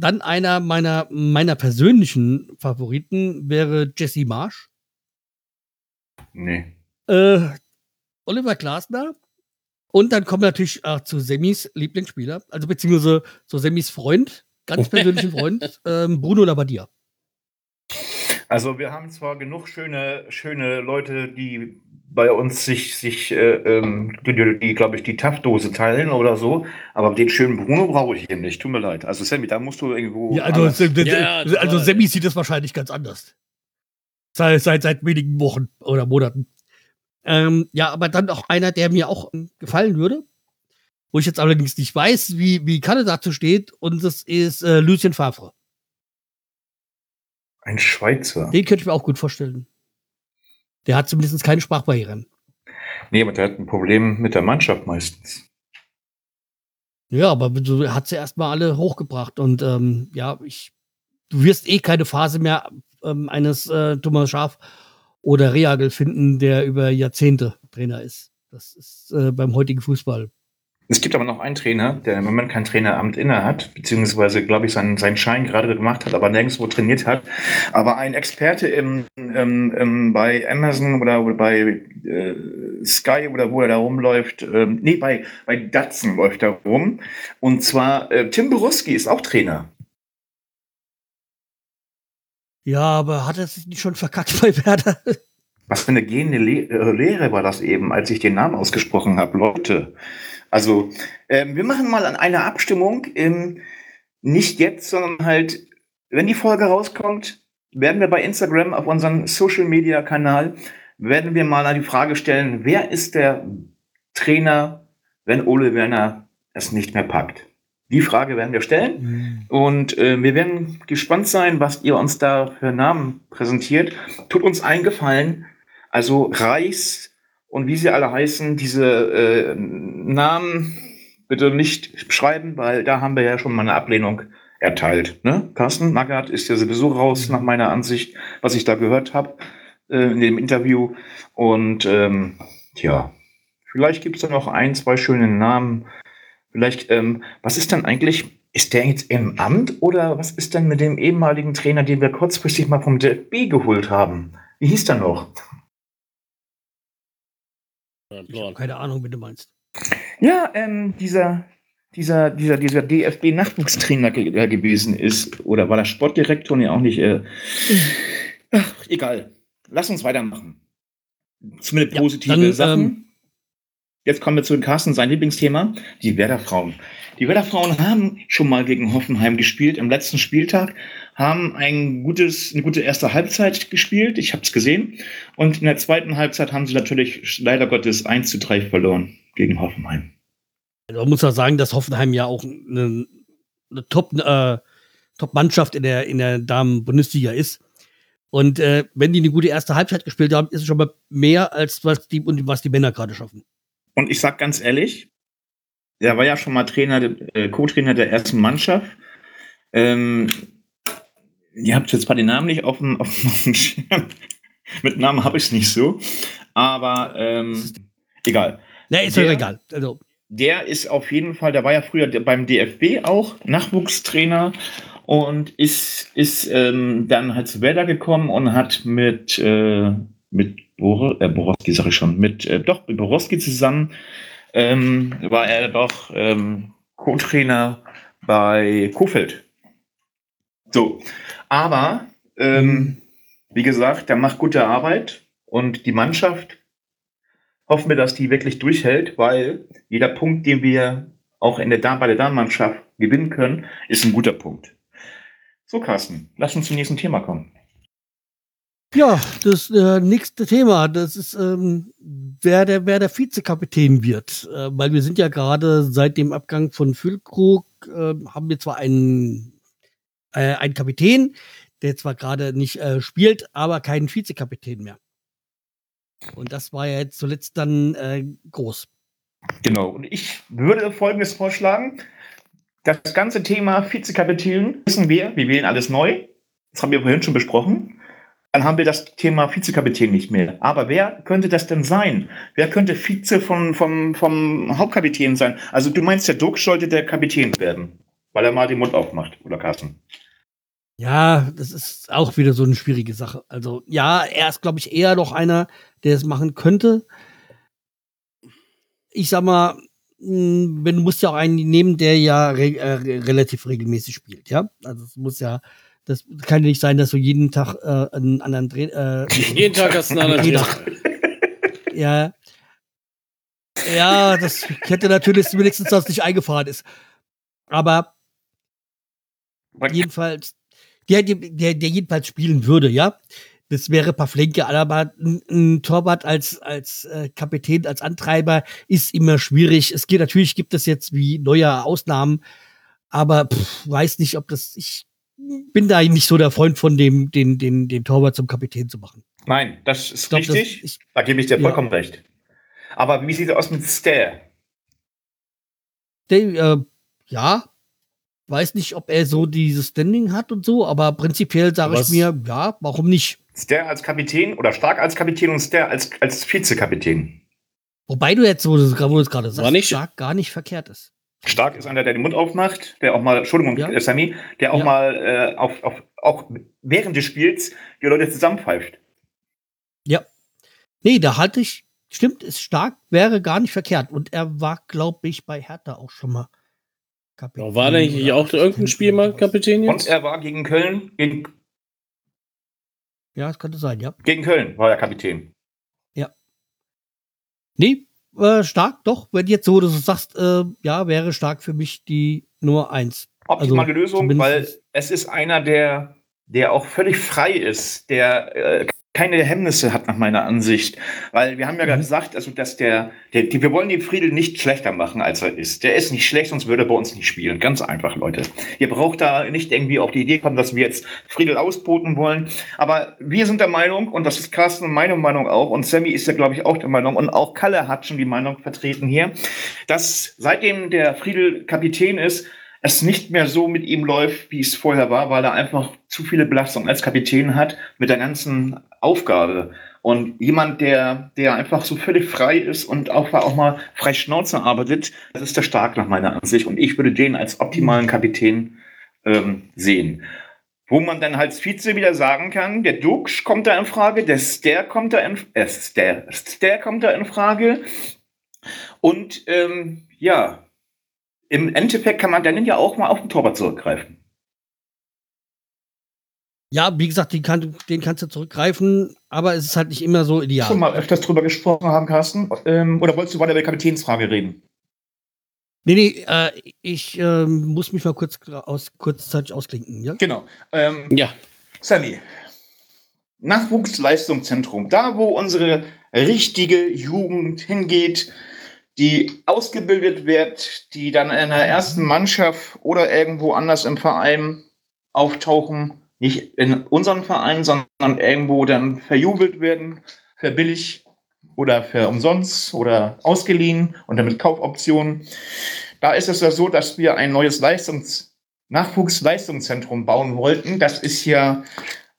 Dann einer meiner, meiner persönlichen Favoriten wäre Jesse Marsch. Nee. Äh, Oliver Glasner. Und dann kommen wir natürlich auch zu Semis Lieblingsspieler, also beziehungsweise zu Semis Freund, ganz persönlichen Freund, ähm, Bruno Labbadia. Also wir haben zwar genug schöne, schöne Leute, die bei uns sich, sich äh, ähm, die, die, glaube ich, die Taftdose teilen oder so, aber den schönen Bruno brauche ich hier nicht. Tut mir leid. Also Sammy, da musst du irgendwo. Ja, also, anders- Ja, also. Semi sieht das wahrscheinlich ganz anders. Seit, seit, seit wenigen Wochen oder Monaten. Ähm, ja, aber dann auch einer, der mir auch ähm, gefallen würde, wo ich jetzt allerdings nicht weiß, wie, wie Kalle dazu steht, und das ist äh, Lucien Favre. Ein Schweizer. Den könnte ich mir auch gut vorstellen. Der hat zumindest keine Sprachbarrieren. Nee, aber der hat ein Problem mit der Mannschaft meistens. Ja, aber du hat sie erstmal alle hochgebracht und ähm, ja, ich, du wirst eh keine Phase mehr ähm, eines äh, Thomas Schaf oder Reagel finden, der über Jahrzehnte Trainer ist. Das ist äh, beim heutigen Fußball. Es gibt aber noch einen Trainer, der im Moment kein Traineramt inne hat, beziehungsweise, glaube ich, seinen, seinen Schein gerade gemacht hat, aber nirgendwo trainiert hat. Aber ein Experte im, ähm, ähm, bei Amazon oder, oder bei äh, Sky oder wo er da rumläuft, ähm, nee, bei, bei Datsen läuft er rum. Und zwar äh, Tim Boruski ist auch Trainer. Ja, aber hat er sich nicht schon verkackt bei Werder? Was für eine gehende Le äh, Lehre war das eben, als ich den Namen ausgesprochen habe. Leute, Also, ähm, wir machen mal an einer Abstimmung, ähm, nicht jetzt, sondern halt, wenn die Folge rauskommt, werden wir bei Instagram auf unserem Social Media Kanal, werden wir mal die Frage stellen, wer ist der Trainer, wenn Ole Werner es nicht mehr packt? Die Frage werden wir stellen. Mhm. Und äh, wir werden gespannt sein, was ihr uns da für Namen präsentiert. Tut uns einen Gefallen. Also Reichs und wie sie alle heißen, diese äh, Namen bitte nicht schreiben, weil da haben wir ja schon mal eine Ablehnung erteilt. Ne? Carsten Magath ist ja sowieso raus, nach meiner Ansicht, was ich da gehört habe äh, in dem Interview. Und ähm, ja, vielleicht gibt es da noch ein, zwei schöne Namen. Vielleicht, ähm, was ist dann eigentlich, ist der jetzt im Amt oder was ist denn mit dem ehemaligen Trainer, den wir kurzfristig mal vom DFB geholt haben? Wie hieß der noch? Ich habe keine Ahnung, wie du meinst. Ja, ähm, dieser, dieser, dieser, dieser DFB-Nachwuchstrainer ge äh, gewesen ist. Oder war der Sportdirektor? Nee, auch nicht. Äh. Ach, egal. Lass uns weitermachen. Zumindest Ja, positive dann, Sachen. ähm, Jetzt kommen wir zu Carsten, sein Lieblingsthema, die Werder Frauen. Die Werder Frauen haben schon mal gegen Hoffenheim gespielt am letzten Spieltag, haben ein gutes, eine gute erste Halbzeit gespielt, ich habe es gesehen. Und in der zweiten Halbzeit haben sie natürlich leider Gottes 1 zu 3 verloren gegen Hoffenheim. Also man muss ja sagen, dass Hoffenheim ja auch eine, eine Top, äh, Top-Mannschaft in der, in der Damen-Bundesliga ist. Und äh, wenn die eine gute erste Halbzeit gespielt haben, ist es schon mal mehr, als was die, was die Männer gerade schaffen. Und ich sag ganz ehrlich, er war ja schon mal Trainer, äh, Co-Trainer der ersten Mannschaft. Ähm, ihr habt jetzt mal den Namen nicht auf dem, auf dem Schirm. Mit Namen habe ich es nicht so. Aber ähm, egal. Na, ist doch Der- egal. Also, Der ist auf jeden Fall, der war ja früher beim DFB auch Nachwuchstrainer und ist, ist ähm, dann halt zu Werder gekommen und hat mit, äh, mit Bor äh, Borowski, sag ich schon, mit, äh, doch, mit Borowski zusammen ähm, war er doch ähm, Co-Trainer bei Kofeld. So, aber ähm, wie gesagt, der macht gute Arbeit und die Mannschaft hoffen wir, dass die wirklich durchhält, weil jeder Punkt, den wir auch in der bei der Damenmannschaft gewinnen können, ist ein guter Punkt. So, Carsten, lass uns zum nächsten Thema kommen. ja, das äh, nächste Thema, das ist, ähm, wer, der, wer der Vizekapitän wird. Äh, weil wir sind ja gerade seit dem Abgang von Füllkrug, äh, haben wir zwar einen, äh, einen Kapitän, der zwar gerade nicht äh, spielt, aber keinen Vizekapitän mehr. Und das war ja jetzt zuletzt dann äh, groß. Genau, und ich würde Folgendes vorschlagen. Das ganze Thema Vizekapitän wissen wir, wir wählen alles neu. Das haben wir vorhin schon besprochen. Dann haben wir das Thema Vizekapitän nicht mehr. Aber wer könnte das denn sein? Wer könnte Vize vom, vom, vom Hauptkapitän sein? Also du meinst, der Duck sollte der Kapitän werden, weil er mal den Mund aufmacht, oder Carsten? Ja, das ist auch wieder so eine schwierige Sache. Also, ja, er ist, glaube ich, eher noch einer, der es machen könnte. Ich sag mal, mh, wenn du musst ja auch einen nehmen, der ja re äh, relativ regelmäßig spielt, ja. Also es muss ja, das kann ja nicht sein, dass du jeden Tag äh, einen anderen Trainer. Äh, Jeden Tag hast du einen anderen. Trainer. ja. Ja, das hätte natürlich wenigstens das nicht eingefahren ist. Aber jedenfalls, der, der, der, jedenfalls spielen würde, ja. Das wäre Pavlenke, aber ein, ein Torwart als, als äh, Kapitän, als Antreiber ist immer schwierig. Es geht natürlich, gibt es jetzt wie neue Ausnahmen, aber pff, weiß nicht, ob das, ich bin da nicht so der Freund von dem, den, den, den Torwart zum Kapitän zu machen. Nein, das ist glaub, das- richtig. ich- da gebe ich dir Ja. vollkommen recht. Aber wie sieht es aus mit Stair? Der, äh, ja, weiß nicht, ob er so dieses Standing hat und so, aber prinzipiell sage ich mir, ja, warum nicht? Stair als Kapitän oder Stark als Kapitän und Stair als, als Vizekapitän. Wobei du jetzt, wo du es gerade sagst, War nicht- stark gar nicht verkehrt ist. Stark ist einer, der den Mund aufmacht, der auch mal, Entschuldigung, Ja. Sammy, der auch Ja. mal äh, auf, auf, auch während des Spiels die Leute zusammenpfeift. Nee, da halte ich, stimmt, ist stark, wäre gar nicht verkehrt. Und er war, glaube ich, bei Hertha auch schon mal Kapitän. War der nicht auch irgendein Spiel mal. Kapitän Und jetzt? er war gegen Köln, gegen, Ja, das könnte sein, ja. gegen Köln war er Kapitän. Nee, äh, stark, doch. Wenn jetzt so, dass du sagst, äh, ja, wäre stark für mich die Nummer eins. Optimale also, Lösung, weil es ist einer, der, der auch völlig frei ist, der äh, keine Hemmnisse hat nach meiner Ansicht. Weil wir haben ja mhm. gerade gesagt, also dass der, der die, wir wollen den Friedel nicht schlechter machen, als er ist. Der ist nicht schlecht, sonst würde er bei uns nicht spielen. Ganz einfach, Leute. Ihr braucht da nicht irgendwie auf die Idee kommen, dass wir jetzt Friedel ausboten wollen. Aber wir sind der Meinung, und das ist Carsten meine Meinung auch, und Sammy ist ja, glaube ich, auch der Meinung, und auch Kalle hat schon die Meinung vertreten hier, dass seitdem der Friedel Kapitän ist, es nicht mehr so mit ihm läuft, wie es vorher war, weil er einfach zu viele Belastungen als Kapitän hat mit der ganzen Aufgabe. Und jemand, der, der einfach so völlig frei ist und auch, auch mal frei Schnauze arbeitet, das ist der Stark nach meiner Ansicht. Und ich würde den als optimalen Kapitän ähm, sehen. Wo man dann als Vize wieder sagen kann, der Dux kommt da in Frage, der Stair kommt da in, äh, Stair, Stair kommt da in Frage. Und ähm, ja, im Endeffekt kann man dann ja auch mal auf den Torwart zurückgreifen. Ja, wie gesagt, den, kann, den kannst du zurückgreifen, aber es ist halt nicht immer so ideal. Schon mal öfters drüber gesprochen haben, Carsten? Ähm, oder wolltest du weiter über die Kapitänsfrage reden? Nee, nee, äh, ich äh, muss mich mal kurz aus, kurzzeitig ausklinken, ja? Genau. Ähm, ja. Sammy, Nachwuchsleistungszentrum, da wo unsere richtige Jugend hingeht, die ausgebildet wird, die dann in der ersten Mannschaft oder irgendwo anders im Verein auftauchen, nicht in unserem Verein, sondern irgendwo dann verjubelt werden, für billig oder für umsonst oder ausgeliehen und dann mit Kaufoptionen. Da ist es ja so, dass wir ein neues Leistungs Nachwuchsleistungszentrum bauen wollten. Das ist ja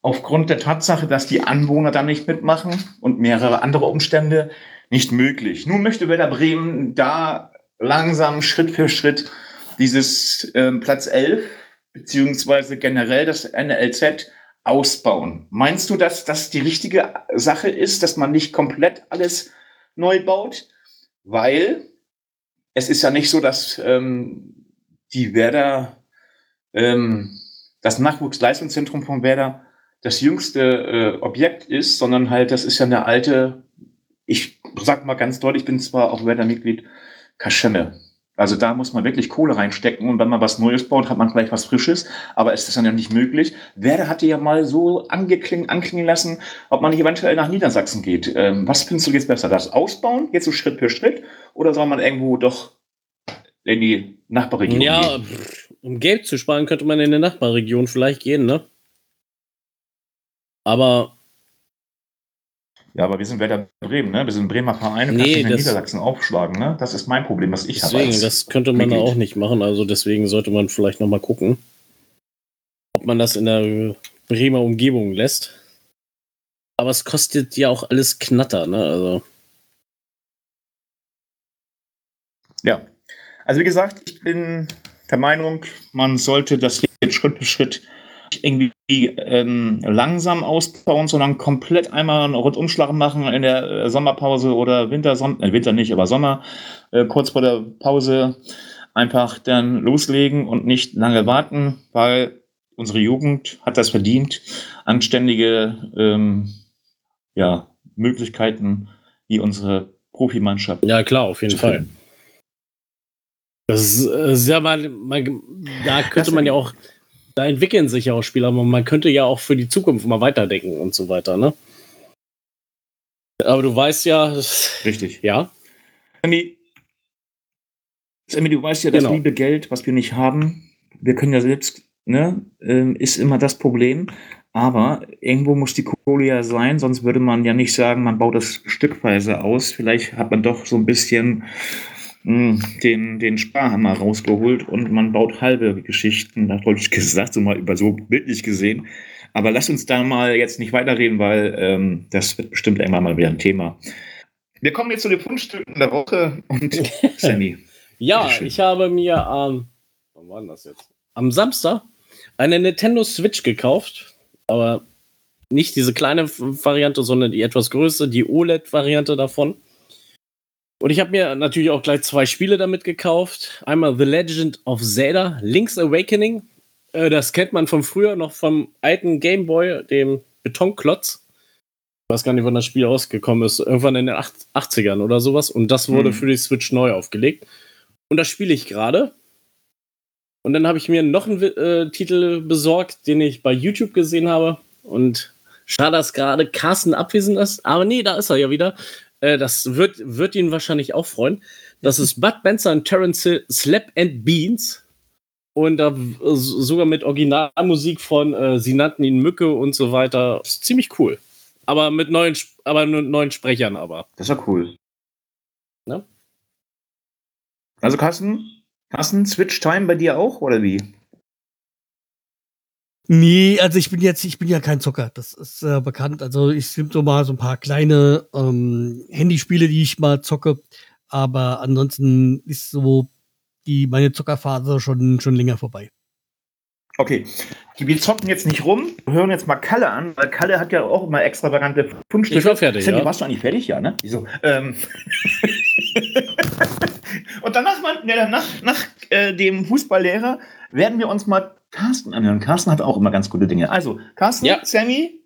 aufgrund der Tatsache, dass die Anwohner da nicht mitmachen und mehrere andere Umstände nicht möglich. Nun möchte Werder Bremen da langsam Schritt für Schritt dieses ähm, Platz 11 beziehungsweise generell das NLZ ausbauen. Meinst du, dass das die richtige Sache ist, dass man nicht komplett alles neu baut? Weil es ist ja nicht so, dass ähm, die Werder, ähm, das Nachwuchsleistungszentrum von Werder das jüngste äh, Objekt ist, sondern halt, das ist ja eine alte, ich sag mal ganz deutlich, ich bin zwar auch Werder-Mitglied, Kaschemme. Also da muss man wirklich Kohle reinstecken und wenn man was Neues baut, hat man gleich was Frisches, aber es ist dann ja nicht möglich. Werder hatte ja mal so angeklingen, anklingen lassen, ob man nicht eventuell nach Niedersachsen geht. Ähm, was findest du jetzt besser? Das Ausbauen, jetzt so Schritt für Schritt, oder soll man irgendwo doch in die Nachbarregion ja, gehen? Ja, um Geld zu sparen, könnte man in die Nachbarregion vielleicht gehen, ne? Aber ja, aber wir sind Werder Bremen, ne? Wir sind Bremer Verein und nee, kannst in Niedersachsen aufschlagen, ne? Das ist mein Problem, was ich habe. Deswegen, das könnte man auch nicht machen. Also deswegen sollte man vielleicht nochmal gucken, ob man das in der Bremer Umgebung lässt. Aber es kostet ja auch alles Knatter, ne? Also. Ja. Also wie gesagt, ich bin der Meinung, man sollte das jetzt Schritt für Schritt irgendwie ähm, langsam ausbauen, sondern komplett einmal einen Rundumschlag machen in der äh, Sommerpause oder Winter, äh, Winter nicht, aber Sommer, äh, kurz vor der Pause einfach dann loslegen und nicht lange warten, weil unsere Jugend hat das verdient, anständige ähm, ja, Möglichkeiten wie unsere Profimannschaft. Ja, klar, auf jeden Fall. Das ist, äh, sehr mal, mal, da könnte man ja auch da entwickeln sich ja auch Spieler, aber man könnte ja auch für die Zukunft mal weiterdenken und so weiter, ne? Aber du weißt ja. Richtig. Ja. Sammy, Sammy du weißt ja, das genau. liebe Geld, was wir nicht haben, wir können ja selbst, ne, ähm, ist immer das Problem. Aber irgendwo muss die Kohle ja sein, sonst würde man ja nicht sagen, man baut das stückweise aus. Vielleicht hat man doch so ein bisschen den, den Sparhammer rausgeholt und man baut halbe Geschichten, da wollte ich gesagt, so mal über so bildlich gesehen. Aber lass uns da mal jetzt nicht weiterreden, weil ähm, das wird bestimmt irgendwann mal wieder ein Thema. Wir kommen jetzt zu den Fundstücken der Woche und Sammy. ja, ich habe mir am, ähm, wann war das jetzt? Am Samstag eine Nintendo Switch gekauft, aber nicht diese kleine Variante, sondern die etwas größere, die OLED-Variante davon. Und ich habe mir natürlich auch gleich zwei Spiele damit gekauft. Einmal The Legend of Zelda, Link's Awakening. Äh, das kennt man von früher noch vom alten Game Boy, dem Betonklotz. weiß gar nicht, wann das Spiel rausgekommen ist, irgendwann in den 80ern oder sowas. Und das wurde mhm. für die Switch neu aufgelegt. Und das spiele ich gerade. Und dann habe ich mir noch einen äh, Titel besorgt, den ich bei YouTube gesehen habe. Und schade, dass gerade Carsten abwesend ist. Aber nee, da ist er ja wieder. Äh, das wird, wird ihn wahrscheinlich auch freuen. Das ist Bud Benson und Terence Hill, Slap and Beans. Und äh, sogar mit Originalmusik von, äh, sie nannten ihn Mücke und so weiter. Ist ziemlich cool. Aber mit neuen, aber mit neuen Sprechern aber. Das ist ja cool. Ne? Also Carsten, Carsten, Switch Time bei dir auch oder wie? Nee, also ich bin jetzt, ich bin ja kein Zocker, das ist äh, bekannt. Also ich sind so mal so ein paar kleine ähm, Handyspiele, die ich mal zocke, aber ansonsten ist so die meine Zockerphase schon schon länger vorbei. Okay, wir zocken jetzt nicht rum, hören jetzt mal Kalle an, weil Kalle hat ja auch immer extravagante Fundstücke. Ich war fertig, Sandy, ja. warst du eigentlich fertig? Ja, ne? Wieso? Ähm Und danach, nach, nach äh, dem Fußballlehrer werden wir uns mal Carsten anhören. Carsten hat auch immer ganz gute Dinge. Also, Carsten, ja. Sammy,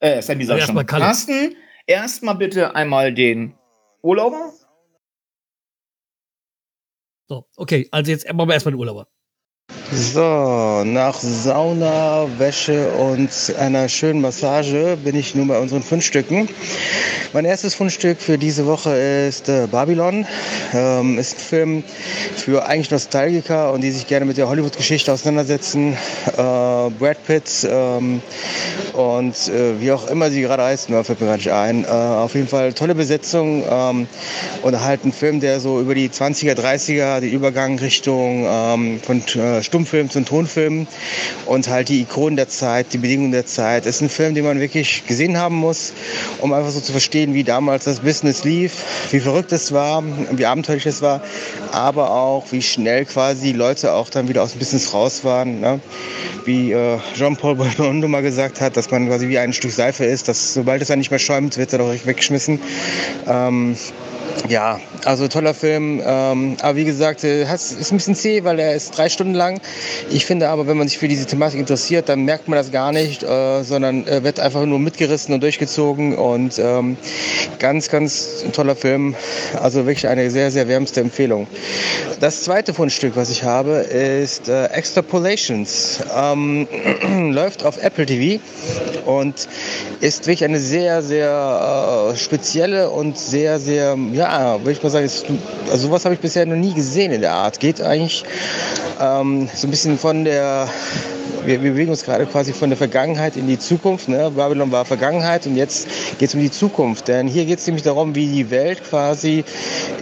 äh, Sammy sag ich schon. Carsten, erstmal bitte einmal den Urlauber. So, okay, also jetzt machen wir erstmal den Urlauber. So, nach Sauna, Wäsche und einer schönen Massage bin ich nun bei unseren Fundstücken. Mein erstes Fundstück für diese Woche ist äh, Babylon. Ähm, ist ein Film für eigentlich Nostalgiker und die sich gerne mit der Hollywood-Geschichte auseinandersetzen. Äh, Brad Pitt ähm, und äh, wie auch immer sie gerade heißen, fällt mir gar nicht ein. Äh, auf jeden Fall tolle Besetzung ähm, und halt ein Film, der so über die 20er, 30er, den Übergang Richtung ähm, von äh, Stummfilm zum Tonfilm und halt die Ikonen der Zeit, die Bedingungen der Zeit. Es ist ein Film, den man wirklich gesehen haben muss, um einfach so zu verstehen, wie damals das Business lief, wie verrückt es war, wie abenteuerlich es war, aber auch wie schnell quasi Leute auch dann wieder aus dem Business raus waren. Ne? Wie äh, Jean-Paul Belmondo mal gesagt hat, dass man quasi wie ein Stück Seife ist, dass sobald es dann nicht mehr schäumt, wird er doch weggeschmissen. Ähm, ja, also toller Film. Ähm, aber wie gesagt, äh, ist ein bisschen zäh, weil er ist drei Stunden lang. Ich finde aber, wenn man sich für diese Thematik interessiert, dann merkt man das gar nicht, äh, sondern äh, wird einfach nur mitgerissen und durchgezogen. Und ähm, ganz, ganz toller Film. Also wirklich eine sehr, sehr wärmste Empfehlung. Das zweite Fundstück, was ich habe, ist äh, Extrapolations. Ähm, läuft auf Apple TV und ist wirklich eine sehr, sehr äh, spezielle und sehr, sehr, ja, würde ich mal sagen, ist, also sowas habe ich bisher noch nie gesehen in der Art. Geht eigentlich ähm, so ein bisschen von der wir, wir, bewegen uns gerade quasi von der Vergangenheit in die Zukunft. Ne? Babylon war Vergangenheit und jetzt geht es um die Zukunft. Denn hier geht es nämlich darum, wie die Welt quasi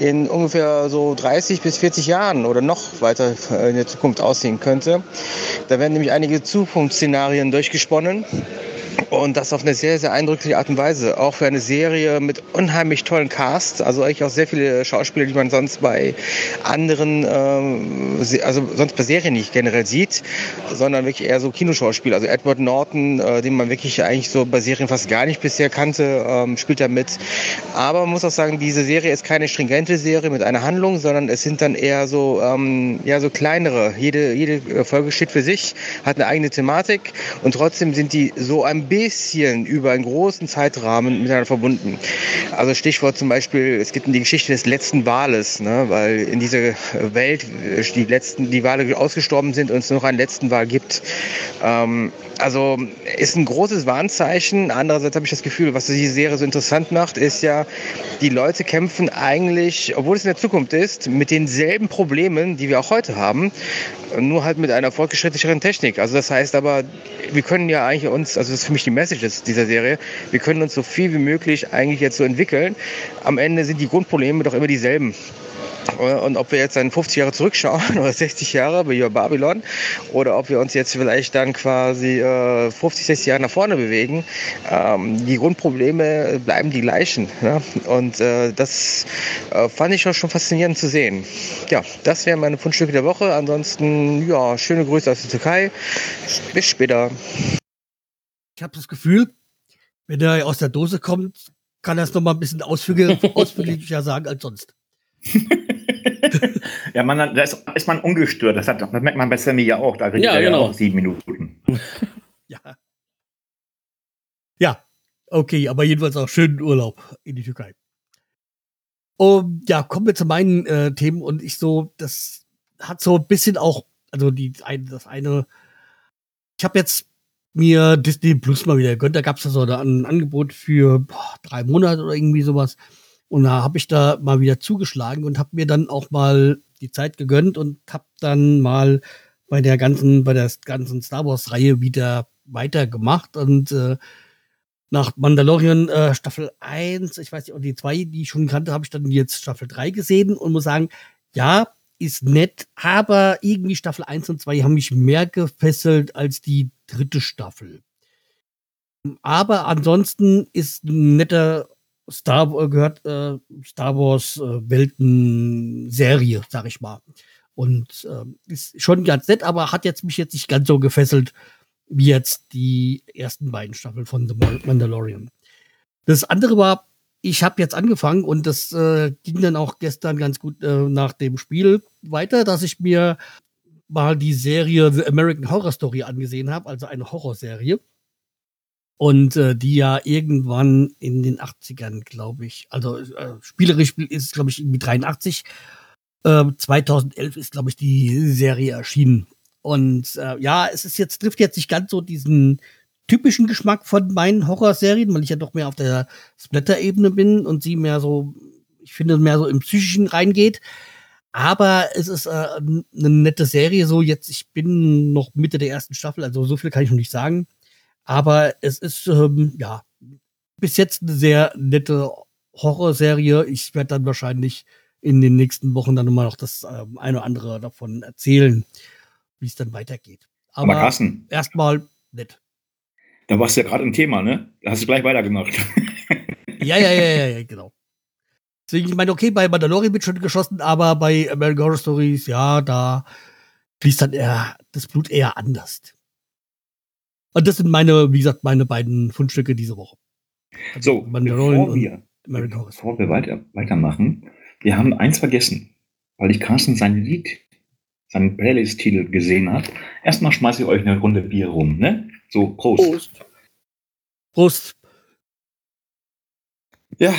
in ungefähr so 30 bis 40 Jahren oder noch weiter in der Zukunft aussehen könnte. Da werden nämlich einige Zukunftsszenarien durchgesponnen und das auf eine sehr, sehr eindrückliche Art und Weise. Auch für eine Serie mit unheimlich tollen Cast. Also eigentlich auch sehr viele Schauspieler, die man sonst bei anderen, ähm, also sonst bei Serien nicht generell sieht, sondern wirklich eher so Kinoschauspieler. Also Edward Norton, äh, den man wirklich eigentlich so bei Serien fast gar nicht bisher kannte, ähm, spielt da mit. Aber man muss auch sagen, diese Serie ist keine stringente Serie mit einer Handlung, sondern es sind dann eher so, ähm, ja, so kleinere. Jede, jede Folge steht für sich, hat eine eigene Thematik und trotzdem sind die so ein bisschen über einen großen Zeitrahmen miteinander verbunden. Also Stichwort zum Beispiel, es gibt die Geschichte des letzten Wales, ne, weil in dieser Welt die letzten, die Wale ausgestorben sind und es noch einen letzten Wal gibt. Ähm, also ist ein großes Warnzeichen. Andererseits habe ich das Gefühl, was die Serie so interessant macht, ist ja, die Leute kämpfen eigentlich, obwohl es in der Zukunft ist, mit denselben Problemen, die wir auch heute haben, nur halt mit einer fortgeschrittlicheren Technik. Also das heißt aber, wir können ja eigentlich uns, also das für mich die Message dieser Serie, wir können uns so viel wie möglich eigentlich jetzt so entwickeln. Am Ende sind die Grundprobleme doch immer dieselben. Und ob wir jetzt dann 50 Jahre zurückschauen oder 60 Jahre wie Babylon oder ob wir uns jetzt vielleicht dann quasi äh, 50, 60 Jahre nach vorne bewegen, ähm, die Grundprobleme bleiben die gleichen. Ne? Und äh, das äh, fand ich schon faszinierend zu sehen. Ja, das wären meine Fundstücke der Woche. Ansonsten, ja, schöne Grüße aus der Türkei. Bis später. Ich habe das Gefühl, wenn er aus der Dose kommt, kann er es noch mal ein bisschen ausführlicher sagen als sonst. ja, man, da ist, ist, man ungestört. Das, hat, das merkt man bei Sammy ja auch. Da redet ja, er genau. ja auch sieben Minuten. ja. Ja. Okay, aber jedenfalls auch schönen Urlaub in die Türkei. Und ja, kommen wir zu meinen äh, Themen und ich so, das hat so ein bisschen auch, also die ein, das eine, ich habe jetzt mir Disney Plus mal wieder gegönnt. Da gab es so ein Angebot für boah, drei Monate oder irgendwie sowas. Und da habe ich da mal wieder zugeschlagen und habe mir dann auch mal die Zeit gegönnt und habe dann mal bei der ganzen, bei der ganzen Star Wars Reihe wieder weitergemacht und äh, nach Mandalorian äh, Staffel 1, ich weiß nicht, und die zwei, die ich schon kannte, habe ich dann jetzt Staffel 3 gesehen und muss sagen, ja, ist nett, aber irgendwie Staffel 1 und 2 haben mich mehr gefesselt als die dritte Staffel. Aber ansonsten ist ein netter Star äh, gehört äh, Star Wars äh, Welten Serie, sag ich mal. Und äh, ist schon ganz nett, aber hat jetzt mich jetzt nicht ganz so gefesselt wie jetzt die ersten beiden Staffeln von The Mandalorian. Das andere war, ich habe jetzt angefangen und das äh, ging dann auch gestern ganz gut äh, nach dem Spiel weiter, dass ich mir mal die Serie The American Horror Story angesehen habe, also eine Horrorserie. Und äh, die ja irgendwann in den 80ern, glaube ich, also äh, spielerisch ist, glaube ich, irgendwie 83. Äh, 2011 ist, glaube ich, die Serie erschienen. Und äh, ja, es ist jetzt, trifft jetzt nicht ganz so diesen typischen Geschmack von meinen Horrorserien, weil ich ja doch mehr auf der Splatter-Ebene bin und sie mehr so, ich finde, mehr so im Psychischen reingeht. Aber es ist äh, eine nette Serie. So, jetzt, ich bin noch Mitte der ersten Staffel, also so viel kann ich noch nicht sagen. Aber es ist, ähm, ja, bis jetzt eine sehr nette Horrorserie. Ich werde dann wahrscheinlich in den nächsten Wochen dann nochmal noch das ähm, eine oder andere davon erzählen wie es dann weitergeht. Aber, Aber. Erstmal nett. Da warst du ja gerade im Thema, ne? Da hast du gleich weitergemacht. ja, ja, ja, ja, ja, genau. Deswegen, ich meine, okay, bei Mandalorian wird schon geschossen, aber bei American Horror Stories, ja, da fließt dann eher das Blut eher anders. Und das sind meine, wie gesagt, meine beiden Fundstücke diese Woche. Also so, bevor wir, bevor wir weiter, weitermachen, wir haben eins vergessen, weil ich Carsten sein Lied seinen Playlist-Titel gesehen hat. Erstmal schmeiße ich euch eine Runde Bier rum, ne? So, Prost. Prost. Prost. Ja,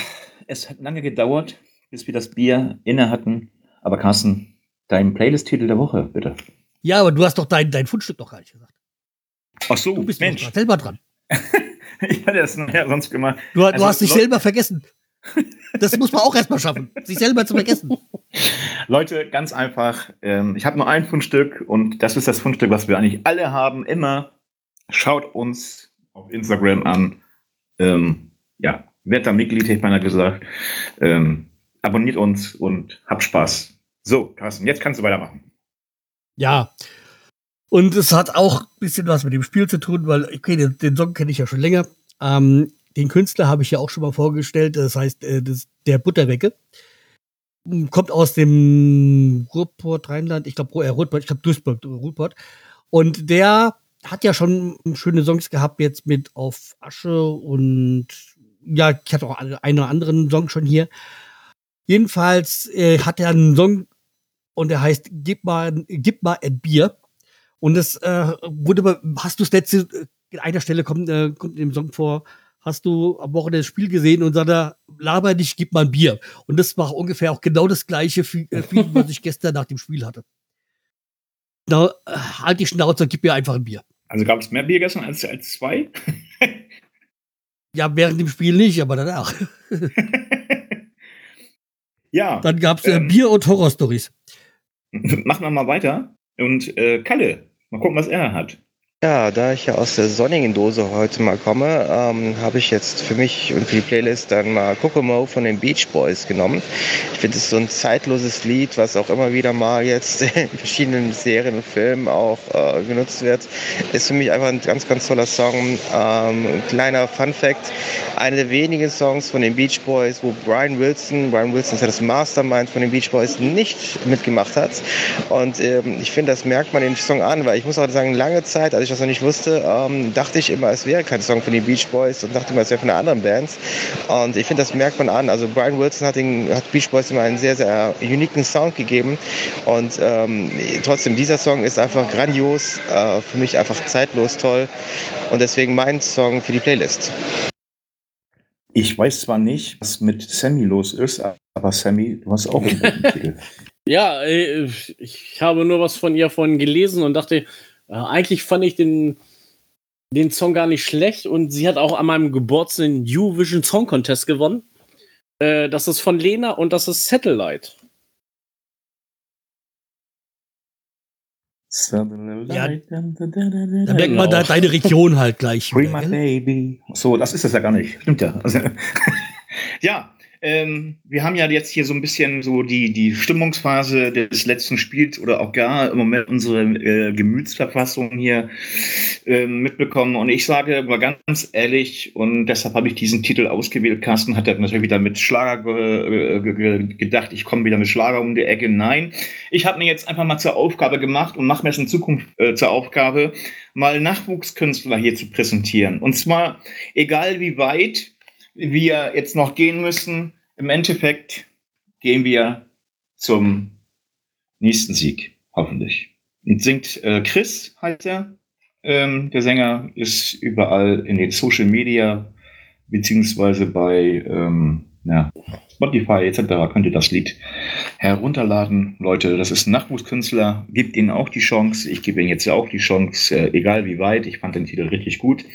es hat lange gedauert, bis wir das Bier inne hatten. Aber Carsten, dein Playlist-Titel der Woche, bitte. Ja, aber du hast doch dein, dein Fundstück noch gar nicht gesagt. Ach so, du bist Mensch. selber dran. ich hatte das nachher sonst gemacht. Du, also, du hast dich selber vergessen. Das muss man auch erstmal schaffen, sich selber zu vergessen. Leute, ganz einfach. Ähm, ich habe nur ein Fundstück und das ist das Fundstück, was wir eigentlich alle haben. Immer schaut uns auf Instagram an. Ähm, ja, werdet da Mitglied, hätte ich meiner gesagt. Ähm, abonniert uns und habt Spaß. So, Carsten, jetzt kannst du weitermachen. Ja. Und es hat auch ein bisschen was mit dem Spiel zu tun, weil, okay, den, den Song kenne ich ja schon länger. Ähm, den Künstler habe ich ja auch schon mal vorgestellt. Das heißt, äh, das, der Butterwecke kommt aus dem Ruhrport Rheinland, ich glaube, äh, Ruhrport, ich glaube Duisburg, Ruhrport. Und der hat ja schon schöne Songs gehabt jetzt mit Auf Asche und ja, ich hatte auch einen oder anderen Song schon hier. Jedenfalls äh, hat er einen Song und der heißt Gib mal, gib mal ein Bier. Und das äh, wurde, hast du das letzte, in einer Stelle kommt, äh, kommt in dem Song vor, hast du am Wochenende das Spiel gesehen und sagt er, laber dich, gib mal ein Bier. Und das war ungefähr auch genau das gleiche äh, Feeling, was ich gestern nach dem Spiel hatte. Na, äh, halt die Schnauze gib mir einfach ein Bier. Also gab es mehr Bier gestern als, als zwei? ja, während dem Spiel nicht, aber danach. ja. Dann gab es äh, ähm, Bier und Horrorstories. Machen wir mal weiter. Und äh, Kalle, mal gucken, was er hat. Ja, da ich ja aus der sonnigen Dose heute mal komme, ähm, habe ich jetzt für mich und für die Playlist dann mal Kokomo von den Beach Boys genommen. Ich finde es so ein zeitloses Lied, was auch immer wieder mal jetzt in verschiedenen Serien und Filmen auch äh, genutzt wird. Ist für mich einfach ein ganz, ganz toller Song. Ähm, ein kleiner Fun Fact, einer der wenigen Songs von den Beach Boys, wo Brian Wilson, Brian Wilson ist ja das Mastermind von den Beach Boys, nicht mitgemacht hat. Und ähm, ich finde, das merkt man den Song an, weil ich muss auch sagen, lange Zeit, als ich das noch nicht wusste, ähm, dachte ich immer, es wäre kein Song von den Beach Boys und dachte immer, es wäre von einer anderen Bands. Und ich finde, das merkt man an. Also Brian Wilson hat, den, hat Beach Boys immer einen sehr, sehr uniken Sound gegeben. Und ähm, trotzdem, dieser Song ist einfach grandios, äh, für mich einfach zeitlos toll. Und deswegen mein Song für die Playlist. Ich weiß zwar nicht, was mit Sammy los ist, aber Sammy, du hast auch einen guten Titel. Ja, äh, ich habe nur was von ihr vorhin gelesen und dachte, äh, eigentlich fand ich den, den Song gar nicht schlecht und sie hat auch an meinem Geburtstag den Eurovision Song Contest gewonnen. Äh, das ist von Lena und das ist Satellite. Ja, Da merkt man da deine Region halt gleich. Free wieder, my baby. So, das ist es ja gar nicht. Stimmt ja. Ja, ähm, wir haben ja jetzt hier so ein bisschen so die, die Stimmungsphase des letzten Spiels oder auch gar im Moment unsere äh, Gemütsverfassung hier ähm, mitbekommen. Und ich sage mal ganz ehrlich, und deshalb habe ich diesen Titel ausgewählt. Carsten hat natürlich wieder mit Schlager ge ge ge gedacht, ich komme wieder mit Schlager um die Ecke. Nein, ich habe mir jetzt einfach mal zur Aufgabe gemacht und mache mir es in Zukunft äh, zur Aufgabe, mal Nachwuchskünstler hier zu präsentieren. Und zwar, egal wie weit wir jetzt noch gehen müssen, im Endeffekt gehen wir zum nächsten Sieg, hoffentlich. Und singt äh, Chris, heißt er. Ähm, der Sänger ist überall in den Social Media, beziehungsweise bei ähm, ja, Spotify etc. könnt ihr das Lied herunterladen. Leute, das ist ein Nachwuchskünstler, gebt ihnen auch die Chance. Ich gebe ihnen jetzt ja auch die Chance, äh, egal wie weit. Ich fand den Titel richtig gut.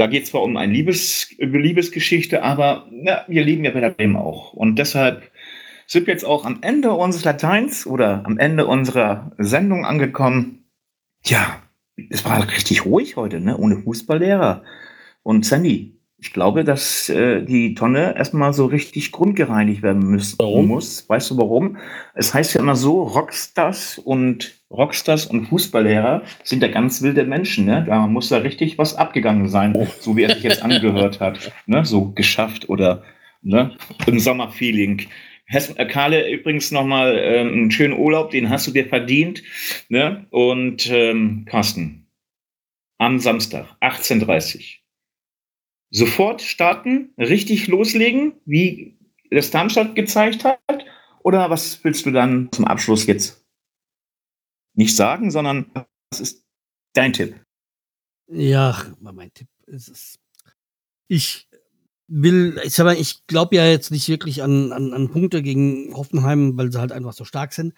Da geht es zwar um eine Liebes Liebesgeschichte, aber na, wir lieben ja bei der Bremen auch. Und deshalb sind wir jetzt auch am Ende unseres Lateins oder am Ende unserer Sendung angekommen. Ja, es war richtig ruhig heute, ne? ohne Fußballlehrer. Und Sandy, ich glaube, dass äh, die Tonne erstmal so richtig grundgereinigt werden müssen, Warum? muss. Weißt du warum? Es heißt ja immer so, Rockstars und Rockstars und Fußballlehrer sind ja ganz wilde Menschen. Ne? Da muss da richtig was abgegangen sein, Oh. so wie er sich jetzt angehört hat. Ne? So geschafft oder ne? im Sommerfeeling. Karle, übrigens nochmal ähm, einen schönen Urlaub, den hast du dir verdient. Ne? Und ähm, Carsten, am Samstag, 18.30 Sofort starten, richtig loslegen, wie das Darmstadt gezeigt hat? Oder was willst du dann zum Abschluss jetzt nicht sagen, sondern was ist dein Tipp? Ja, mein Tipp ist es. Ich will, ich ich glaube ja jetzt nicht wirklich an, an, an Punkte gegen Hoffenheim, weil sie halt einfach so stark sind.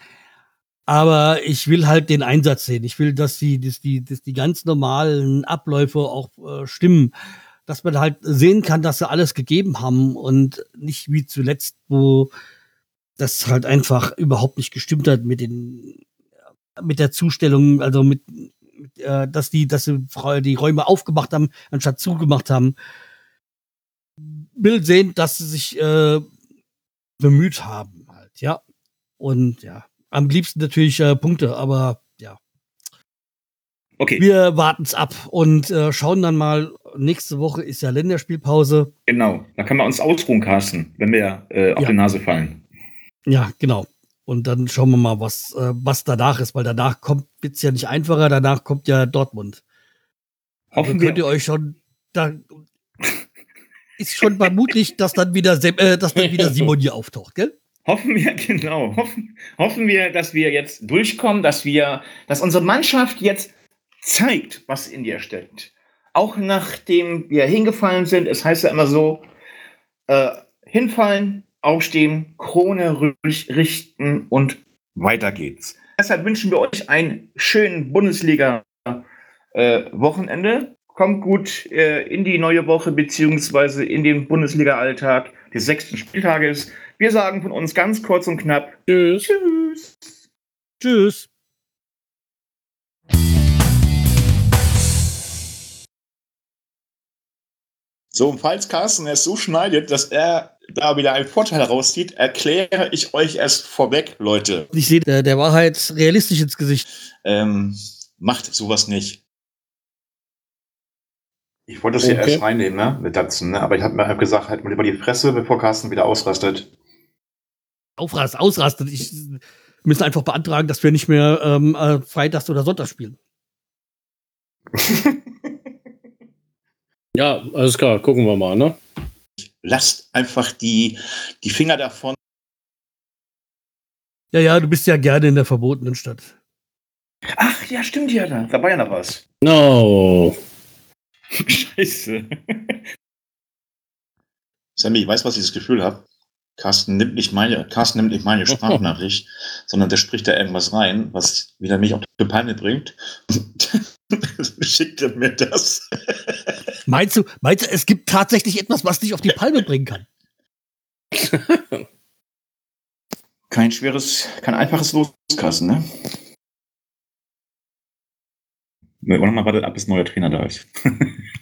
Aber ich will halt den Einsatz sehen. Ich will, dass die, dass die, dass die ganz normalen Abläufe auch äh, stimmen. Dass man halt sehen kann, dass sie alles gegeben haben und nicht wie zuletzt, wo das halt einfach überhaupt nicht gestimmt hat mit den, mit der Zustellung, also mit, mit äh, dass die, dass sie die Räume aufgemacht haben, anstatt zugemacht haben. Will sehen, dass sie sich äh, bemüht haben, halt, ja. Und ja, am liebsten natürlich äh, Punkte, aber Okay, wir warten's ab und äh, schauen dann mal. Nächste Woche ist ja Länderspielpause. genau. Da kann man uns ausruhen, Carsten, wenn wir äh, auf Ja. die Nase fallen. Ja, genau. Und dann schauen wir mal, was, äh, was danach ist, weil danach kommt, wird's ja nicht einfacher, danach kommt ja Dortmund. Also Hoffen könnt wir, ihr euch schon, da ist schon vermutlich, dass dann wieder, äh, dass dann wieder Simon hier auftaucht, gell? hoffen wir, genau, hoffen, hoffen wir, dass wir jetzt durchkommen, dass wir, dass unsere Mannschaft jetzt zeigt, was in ihr steckt. Auch nachdem wir hingefallen sind, es heißt ja immer so, äh, hinfallen, aufstehen, Krone richten und weiter geht's. Deshalb wünschen wir euch einen schönen Bundesliga-Wochenende. Kommt gut äh, in die neue Woche beziehungsweise in den Bundesliga-Alltag des sechsten Spieltages. Wir sagen von uns ganz kurz und knapp Tschüss. Tschüss. Tschüss. So, und falls Carsten es so schneidet, dass er da wieder einen Vorteil rauszieht, erkläre ich euch es vorweg, Leute. Ich sehe der, der Wahrheit realistisch ins Gesicht. Ähm, macht sowas nicht. Ich wollte das ja Okay. erst reinnehmen, ne? Mit Datsen, ne? Aber ich habe mir halt gesagt, halt mal lieber die Fresse, bevor Carsten wieder ausrastet. Aufrast, ausrastet. Ich müssen einfach beantragen, dass wir nicht mehr ähm, äh, Freitags oder Sonntags spielen. Ja, alles klar, gucken wir mal, ne? Lasst einfach die, die Finger davon. Ja, ja, du bist ja gerne in der verbotenen Stadt. Ach, ja, stimmt ja da. Da war ja noch was. No. Scheiße. Sammy, weißt du, was ich das Gefühl habe? Carsten nimmt nicht meine, Carsten nimmt nicht meine Sprachnachricht, sondern der spricht da irgendwas rein, was wieder mich auf die Palme bringt. Schickt er mir das. Meinst du, meinst du, es gibt tatsächlich etwas, was dich auf die Palme bringen kann? Kein schweres, kein einfaches Loskassen, ne? Wir wollen mal warten, ab bis neuer Trainer da ist.